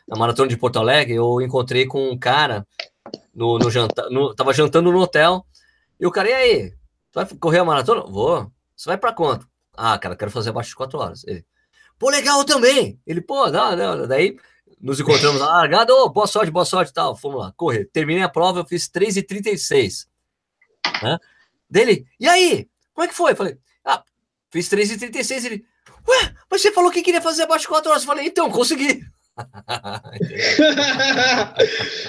na maratona de Porto Alegre, eu encontrei com um cara no, no jantar, no, tava jantando no hotel. E o cara, e aí? Você vai correr a maratona? Vou. Você vai para quanto? Ah, cara, quero fazer abaixo de quatro horas. Ele, pô, legal também. Ele, pô, dá, dá. Daí nos encontramos lá, largado, oh, boa sorte, boa sorte e tal. Fomos lá, correr. Terminei a prova, eu fiz 3h36. Né? Dele, e aí? Como é que foi? Eu falei, ah, fiz 3h36. Ele, ué, mas você falou que queria fazer abaixo de 4 horas. Eu falei, então, consegui.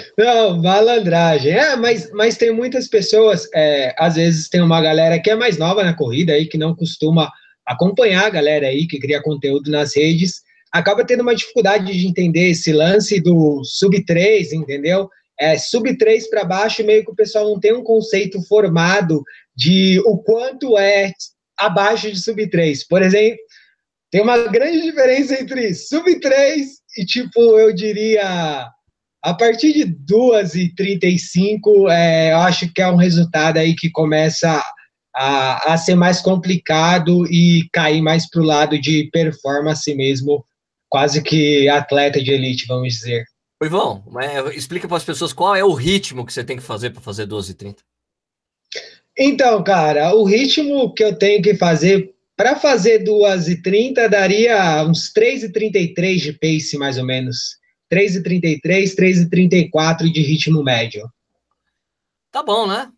Não, malandragem. É, mas, mas tem muitas pessoas, é, às vezes tem uma galera que é mais nova na corrida aí, que não costuma acompanhar a galera aí, que cria conteúdo nas redes, acaba tendo uma dificuldade de entender esse lance do sub 3, entendeu? É, sub 3 para baixo, meio que o pessoal não tem um conceito formado de o quanto é abaixo de sub 3. Por exemplo, tem uma grande diferença entre sub 3 e, tipo, eu diria, a partir de 2 e 35, é, eu acho que é um resultado aí que começa a, a ser mais complicado e cair mais para o lado de performance mesmo, quase que atleta de elite, vamos dizer. Ivão, explica para as pessoas qual é o ritmo que você tem que fazer para fazer 12 e 30. Então, cara, o ritmo que eu tenho que fazer para fazer 2h30 daria uns 3h33 de pace, mais ou menos. 3h33, 3h34 de ritmo médio. Tá bom, né?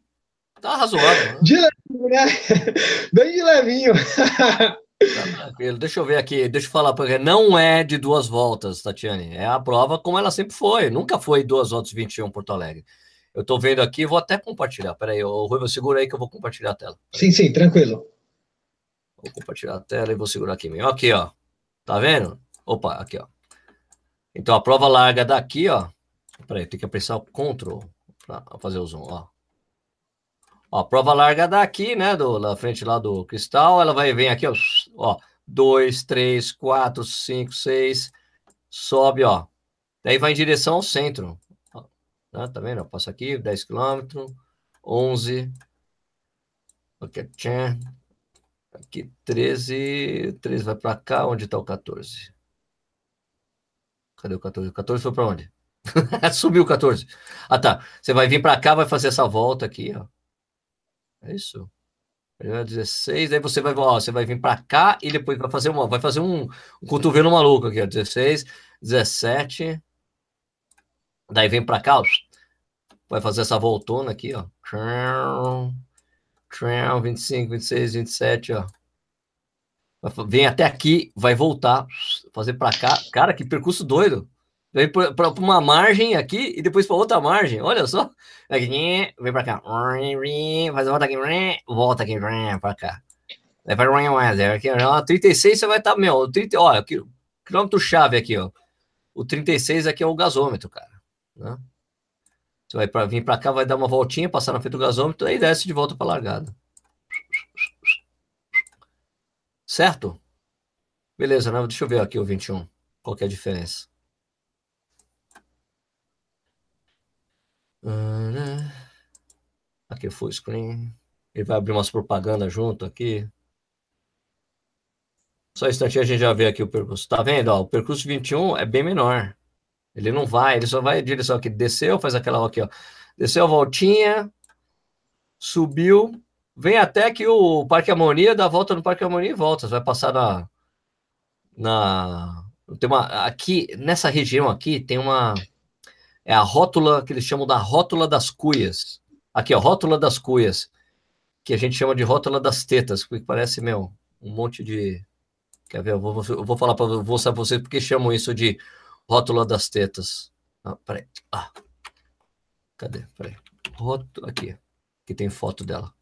Tá razoável. Né? De levinho, né? Bem de levinho. Tá tranquilo. Deixa eu ver aqui, deixa eu falar, porque não é de duas voltas, Tatiane. É a prova como ela sempre foi. Nunca foi duas voltas 21 Porto Alegre. Eu tô vendo aqui, vou até compartilhar. Peraí, o Rui, segura aí que eu vou compartilhar a tela. Sim, sim, tranquilo. Vou compartilhar a tela e vou segurar aqui mesmo. Aqui, ó. Tá vendo? Opa, aqui, ó. Então a prova larga daqui, ó. Peraí, tem que apertar o Ctrl para fazer o zoom, ó. Ó, a prova larga daqui, né, do, da frente lá do cristal, ela vai vir aqui, ó, ó, 2, 3, 4, 5, 6, sobe, ó. Daí vai em direção ao centro. Tá, tá vendo? Passa aqui, 10 km, 11, aqui, aqui 13, 13 vai para cá, onde está o 14? Cadê o 14? O 14 foi para onde? Subiu o 14. Ah, tá. Você vai vir para cá, vai fazer essa volta aqui, ó. É isso. 16, aí você vai, ó, você vai vir para cá e depois vai fazer uma, vai fazer um, um cotovelo maluco aqui, ó, 16, 17. Daí vem para cá, ó, vai fazer essa voltona aqui, ó. 25, 26, 27, ó. Vem até aqui, vai voltar, fazer para cá. Cara, que percurso doido. Vem para uma margem aqui e depois para outra margem. Olha só. Vem para cá. Faz a volta aqui. Volta aqui para cá. Vai para aqui. 36 você vai estar, tá, meu, 30, olha, quilômetro chave aqui, ó. O 36 aqui é o gasômetro, cara. Né? Você vai para vir para cá, vai dar uma voltinha, passar na frente do gasômetro, aí desce de volta para a largada. Certo? Beleza, né? Deixa eu ver aqui o 21. Qual é a diferença? Aqui full screen. Ele vai abrir umas propagandas junto aqui. Só um instantinho a gente já vê aqui o percurso. Tá vendo? Ó, o percurso 21 é bem menor. Ele não vai, ele só vai direção aqui. Desceu, faz aquela aqui, ó. Desceu a voltinha, subiu, vem até que o Parque Harmonia, dá volta no Parque Harmonia e volta. Você vai passar na. na tem uma, aqui, nessa região aqui, tem uma é a rótula que eles chamam da rótula das cuias. Aqui, ó, rótula das cuias, que a gente chama de rótula das tetas, que parece, meu, um monte de. Quer ver? Eu vou, eu vou falar para vocês porque chamam isso de rótula das tetas. Ah, peraí. Ah. Cadê? Peraí. Rótula. Aqui. Que tem foto dela.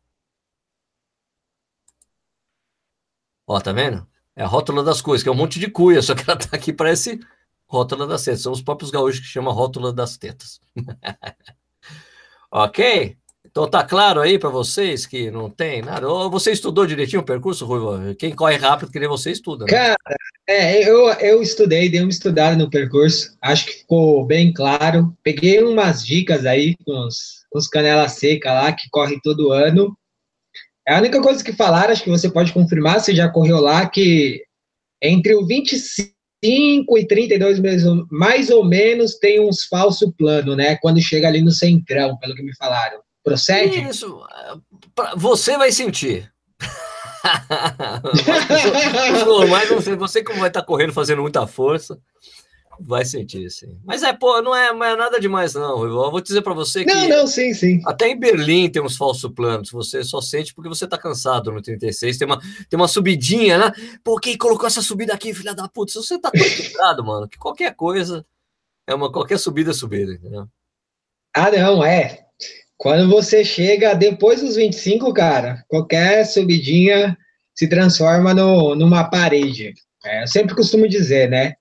Ó, tá vendo? É a rótula das cuias, que é um monte de cuia, só que ela tá aqui, parece rótula das tetas. São os próprios gaúchos que chamam rótula das tetas. ok? Então tá claro aí para vocês que não tem nada. Ou você estudou direitinho o percurso, Rui? Quem corre rápido que nem você estuda. Né? Cara, é, eu, eu estudei, dei uma estudada no percurso. Acho que ficou bem claro. Peguei umas dicas aí com os, com os canela seca lá que corre todo ano. É a única coisa que falaram, acho que você pode confirmar, você já correu lá, que entre o 25 5 e 32 mesmo, mais ou menos tem uns falso plano, né? Quando chega ali no centrão, pelo que me falaram. Procede? Isso, você vai sentir. Mas você, você como vai estar correndo fazendo muita força, Vai sentir, sim. Mas é, pô, não é, não é nada demais, não. Eu vou dizer para você que. Não, não, sim, sim. Até em Berlim tem uns falsos planos. Você só sente porque você tá cansado no 36. Tem uma, tem uma subidinha, né? Pô, quem colocou essa subida aqui, filha da puta? Você tá tão mano, que qualquer coisa é uma. Qualquer subida é subida, entendeu? Ah, não, é. Quando você chega depois dos 25, cara, qualquer subidinha se transforma no, numa parede. É, eu sempre costumo dizer, né?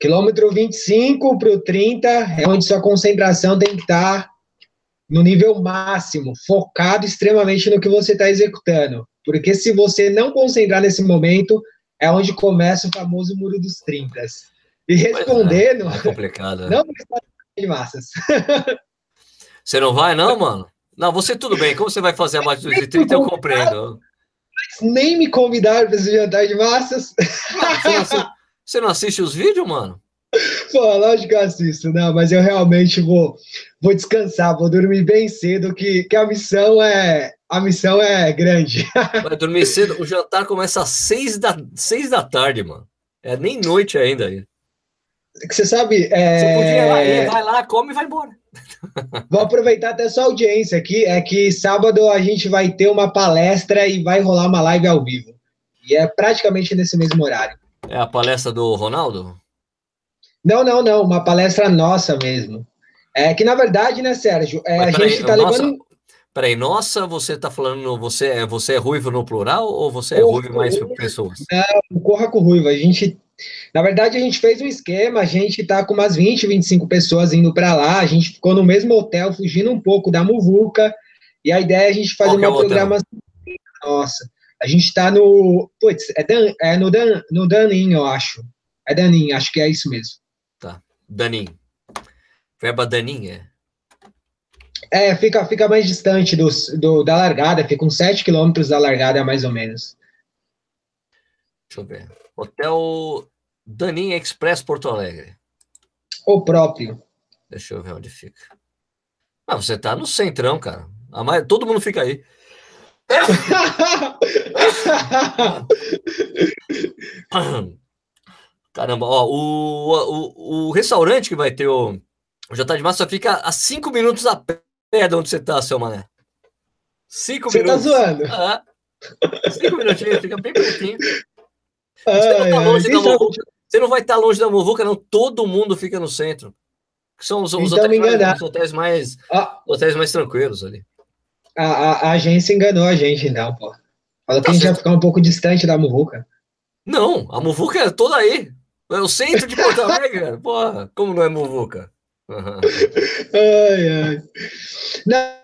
Quilômetro 25 para o 30 é onde sua concentração tem que estar tá no nível máximo, focado extremamente no que você está executando. Porque se você não concentrar nesse momento, é onde começa o famoso muro dos 30. E respondendo. É, é complicado. Não de massas. Você não vai, não, mano? Não, você tudo bem. Como você vai fazer abaixo dos 30, eu compreendo. Nem me convidaram para esse jantar de massas. Você não assiste os vídeos, mano? Pô, lógico que eu assisto, não, mas eu realmente vou, vou descansar, vou dormir bem cedo, que, que a missão é a missão é grande. Vai dormir cedo, o jantar começa às seis da, seis da tarde, mano. É nem noite ainda aí. Você sabe. É... Você podia ir lá, vai lá, come e vai embora. Vou aproveitar até sua audiência aqui. É que sábado a gente vai ter uma palestra e vai rolar uma live ao vivo. E é praticamente nesse mesmo horário. É a palestra do Ronaldo? Não, não, não. Uma palestra nossa mesmo. É que, na verdade, né, Sérgio, é, a gente está levando. Peraí, nossa, você está falando, você é, você é ruivo no plural ou você é ruivo mais pessoas? Não, corra com ruivo. A gente, na verdade, a gente fez um esquema, a gente está com umas 20, 25 pessoas indo para lá, a gente ficou no mesmo hotel, fugindo um pouco da Muvuca, e a ideia é a gente fazer é uma programação. Nossa, a gente está no. Putz, é, Dan, é no, Dan, no Danin, eu acho. É Danin, acho que é isso mesmo. Tá, Danin. Verba Danin, é? É, fica, fica mais distante do, do, da largada, fica uns 7 quilômetros da largada, mais ou menos. Deixa eu ver. Hotel Danin Express Porto Alegre. O próprio. Deixa eu ver onde fica. Ah, você tá no centrão, cara. A mais, todo mundo fica aí. Caramba, ó, o, o, o restaurante que vai ter o, o jantar de massa fica a cinco minutos a pé de onde você tá, seu mané. Cinco você minutos. Você tá zoando? Ah, cinco minutinhos, fica bem pertinho. Você não, tá longe da muvuca, você não vai estar tá longe da muvuca, não. Todo mundo fica no centro. São os, os, então, hotéis, mais, os hotéis, mais, ah. hotéis mais tranquilos ali. A, a, a, agência enganou a gente, então, pô. Falou tá que a gente certo. ia ficar um pouu distante da muvuca. Não, a muvuca é toda aí. É o centro de Porto Alegre, Porra, como não é muvuca? ai, ai. Não,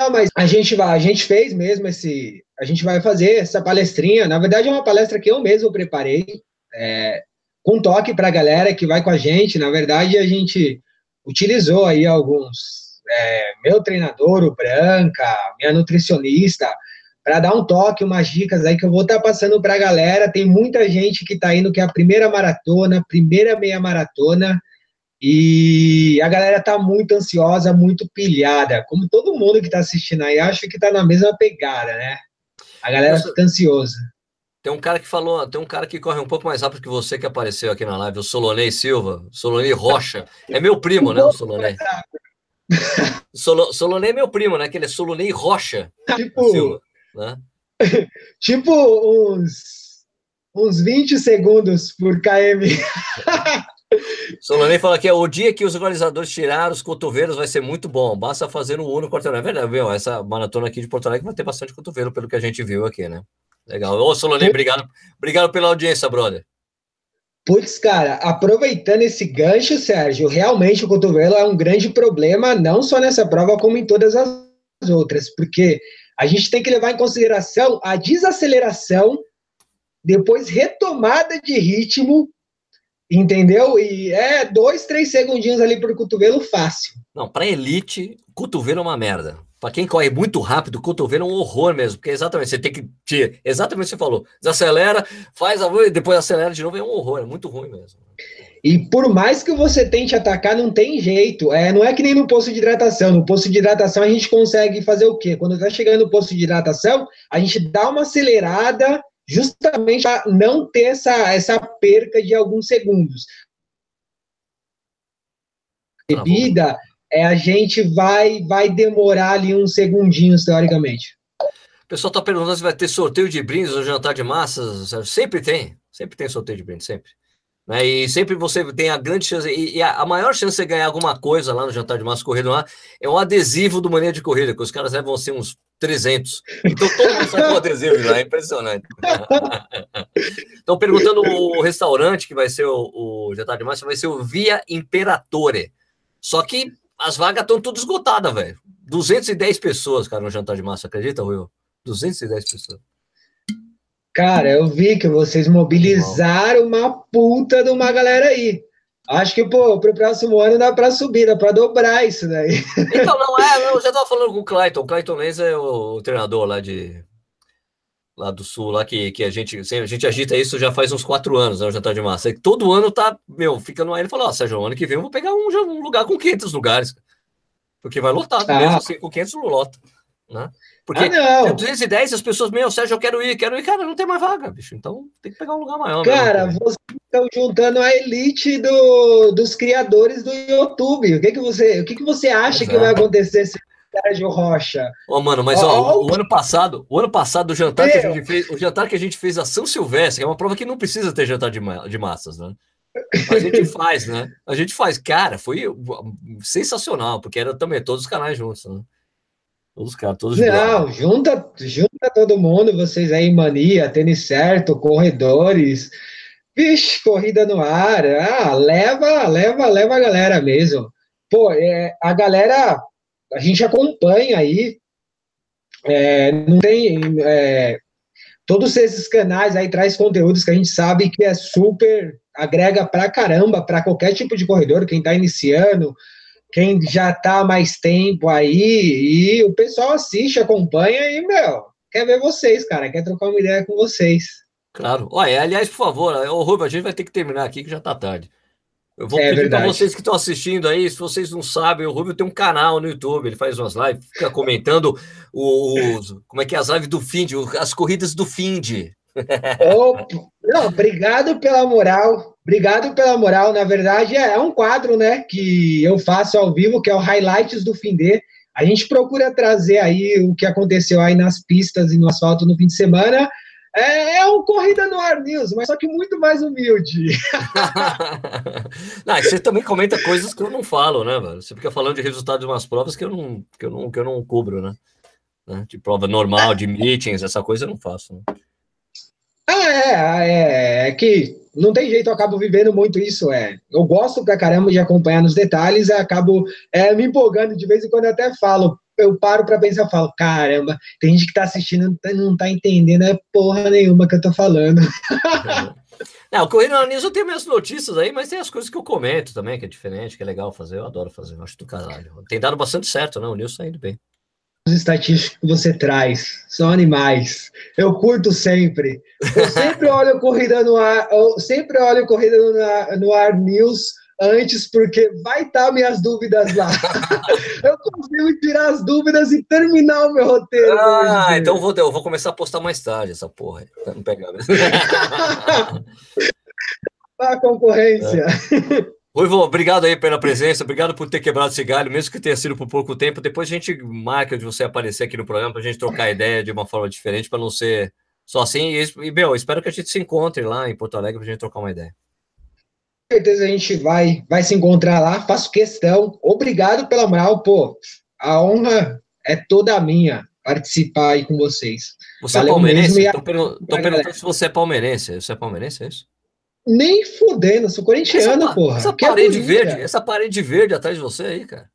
não, mas a gente vai, a gente fez mesmo esse, a gente vai fazer essa palestrinha. Na verdade, é uma palestra que eu mesmo preparei, é, com toque para a galera que vai com a gente. Na verdade, a gente utilizou aí alguns, é, meu treinador, o Branca, minha nutricionista, para dar um toque, umas dicas aí que eu vou estar tá passando para a galera. Tem muita gente que está indo que é a primeira maratona, primeira meia maratona. E a galera tá muito ansiosa, muito pilhada, como todo mundo que está assistindo aí, acho que está na mesma pegada, né? A galera Nossa, fica ansiosa. Tem um cara que falou, tem um cara que corre um pouco mais rápido que você que apareceu aqui na live, o Solonei Silva, Solonei Rocha. É meu primo, né, o Solonei? Solo, Solonei é meu primo, né? Que ele é Solonei Rocha. Tipo, Silva, né? tipo uns, uns 20 segundos por KM. Solonei fala que é o dia que os organizadores tiraram os cotovelos vai ser muito bom. Basta fazer um Uno quarteirão. É verdade, viu? Essa maratona aqui de Porto Alegre vai ter bastante cotovelo, pelo que a gente viu aqui, né? Legal. Ô, Solonei, obrigado, obrigado pela audiência, brother. Putz, cara, aproveitando esse gancho, Sérgio, realmente o cotovelo é um grande problema, não só nessa prova, como em todas as outras, porque a gente tem que levar em consideração a desaceleração, depois retomada de ritmo Entendeu? E é dois, três segundinhos ali por cotovelo fácil. Não, para elite, cotovelo é uma merda. Para quem corre muito rápido, cotovelo é um horror mesmo, porque exatamente você tem que. Te, exatamente o que você falou. Desacelera, faz a e depois acelera de novo, é um horror, é muito ruim mesmo. E por mais que você tente atacar, não tem jeito. É, não é que nem no posto de hidratação. No posto de hidratação a gente consegue fazer o quê? Quando está chegando no posto de hidratação, a gente dá uma acelerada justamente para não ter essa, essa perca de alguns segundos. Bebida, é, a gente vai, vai demorar ali uns segundinhos, teoricamente. O pessoal está perguntando se vai ter sorteio de brindes no jantar de massas. Sempre tem, sempre tem sorteio de brindes, sempre. Né? E sempre você tem a grande chance, e, e a, a, maior chance de você ganhar alguma coisa lá no jantar de massa corrida lá é um adesivo do Mania de Corrida, que os caras levam assim uns 300. Então todo mundo sai com adesivo lá, é impressionante. Estão perguntando o restaurante que vai ser o, o jantar de massa, vai ser o Via Imperatore. Só que as vagas estão tudo esgotadas, velho. 210 pessoas, cara, no jantar de massa, acredita, Rui? 210 pessoas. Cara, eu vi que vocês mobilizaram uma puta de uma galera aí. Acho que, pô, pro próximo ano dá para subir, dá para dobrar isso daí. Então, não é, eu já tava falando com o Clayton. O Clayton Lenz é o treinador lá de lá do sul, lá que, que a gente a gente agita isso já faz uns quatro anos, né, o jantar de massa. E todo ano tá, meu, ficando aí, ele falou, ó, Sérgio, ano que vem eu vou pegar um, um lugar com 500 lugares, porque vai lotar, ah. mesmo assim, com 500 lota, né? Porque ah, não. 210 as pessoas, meu, Sérgio, eu quero ir, quero ir. Cara, não tem mais vaga, bicho. Então tem que pegar um lugar maior. Cara, mesmo. vocês estão juntando a elite do, dos criadores do YouTube. O que, que você, o que, que você acha Exato. que vai acontecer se Sérgio Rocha. Ô, oh, mano, mas ó, ó, o, o, ano passado, o ano passado, o jantar meu. que a gente fez, o jantar que a gente fez a São Silvestre, é uma prova que não precisa ter jantar de, de massas, né? A gente faz, né? A gente faz. Cara, foi sensacional, porque era também todos os canais juntos, né? Os caras, todos Não, junta, junta todo mundo, vocês aí, mania, tênis certo, corredores. Vixe, corrida no ar. Ah, leva, leva, leva a galera mesmo. Pô, é, a galera, a gente acompanha aí. É, não tem. É, todos esses canais aí traz conteúdos que a gente sabe que é super agrega pra caramba para qualquer tipo de corredor, quem está iniciando, quem já está há mais tempo aí, e o pessoal assiste, acompanha e, meu, quer ver vocês, cara, quer trocar uma ideia com vocês. Claro. Olha, aliás, por favor, o Rubio, a gente vai ter que terminar aqui, que já está tarde. Eu vou é pedir para vocês que estão assistindo aí, se vocês não sabem, o Rubio tem um canal no YouTube, ele faz umas lives, fica comentando os, como é que é as lives do Find, as corridas do Find. Oh, não, obrigado pela moral. Obrigado pela moral. Na verdade, é, é um quadro, né, que eu faço ao vivo, que é o Highlights do fim de. A gente procura trazer aí o que aconteceu aí nas pistas e no asfalto no fim de semana. É, é um Corrida no Ar News, mas só que muito mais humilde. não, você também comenta coisas que eu não falo, né, mano? Você fica falando de resultados de umas provas que eu não, que eu não, que eu não cubro, né? né? De prova normal, de meetings, essa coisa eu não faço. Né? Ah, é, é, é que não tem jeito, eu acabo vivendo muito isso. É, eu gosto pra caramba de acompanhar nos detalhes, acabo é, me empolgando de vez em quando eu até falo. Eu paro para pensar e falo, caramba, tem gente que tá assistindo não tá, não tá entendendo é porra nenhuma que eu tô falando. Não, o Correio News eu tenho minhas notícias aí, mas tem as coisas que eu comento também, que é diferente, que é legal fazer, eu adoro fazer, eu acho do caralho. Tem dado bastante certo, né? O News tá indo bem estatísticos que você traz são animais. Eu curto sempre. Eu sempre olho corrida no ar, eu sempre olho corrida no ar, no ar news antes, porque vai estar minhas dúvidas lá. eu consigo tirar as dúvidas e terminar o meu roteiro. Ah, então eu vou, eu vou começar a postar mais tarde essa porra. Não pegar a concorrência. É. Ruivo, obrigado aí pela presença, obrigado por ter quebrado esse galho, mesmo que tenha sido por pouco tempo. Depois a gente marca de você aparecer aqui no programa para a gente trocar ideia de uma forma diferente, para não ser só assim. E, meu, espero que a gente se encontre lá em Porto Alegre para a gente trocar uma ideia. Com certeza a gente vai, vai se encontrar lá, faço questão. Obrigado pela moral, pô. A honra é toda minha participar aí com vocês. Você é Valeu é palmeirense? Estou perguntando se você é palmeirense. Você é palmeirense, é isso? Nem fudendo, sou corintiano, essa, porra. Essa parede verde, essa parede verde atrás de você aí, cara.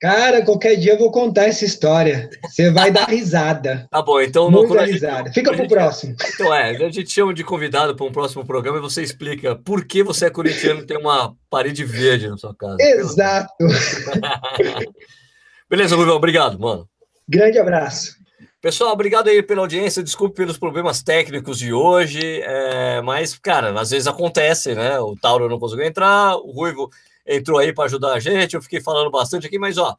Cara, qualquer dia eu vou contar essa história. Você vai dar risada. Tá bom, então Muita não risada. Gente, Fica pro gente, próximo. Então é, a gente chama de convidado para um próximo programa e você explica por que você é corintiano e tem uma parede verde na sua casa. Exato. Beleza, Rubão, obrigado, mano. Grande abraço. Pessoal, obrigado aí pela audiência. Desculpe pelos problemas técnicos de hoje, é, mas, cara, às vezes acontece, né? O Tauro não conseguiu entrar, o Ruivo entrou aí para ajudar a gente. Eu fiquei falando bastante aqui, mas, ó,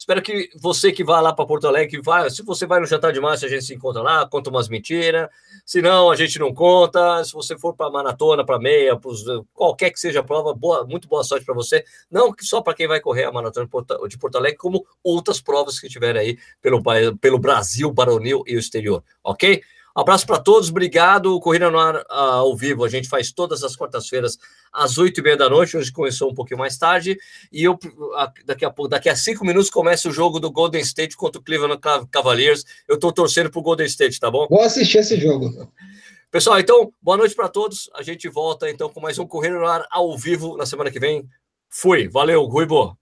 Espero que você que vai lá para Porto Alegre, vai, se você vai no jantar de março, a gente se encontra lá, conta umas mentiras. Se não, a gente não conta. Se você for para maratona, para meia, pros, qualquer que seja a prova, boa, muito boa sorte para você. Não só para quem vai correr a maratona de Porto Alegre, como outras provas que tiverem aí pelo, pelo Brasil, Baronil e o exterior, ok? Abraço para todos, obrigado. Corrida no ar ao vivo, a gente faz todas as quartas-feiras às oito e meia da noite. Hoje começou um pouquinho mais tarde. E eu daqui a daqui a cinco minutos, começa o jogo do Golden State contra o Cleveland Cavaliers. Eu estou torcendo para o Golden State, tá bom? Vou assistir esse jogo. Pessoal, então, boa noite para todos. A gente volta então com mais um Corrida no ar ao vivo na semana que vem. Fui, valeu, Rui Boa.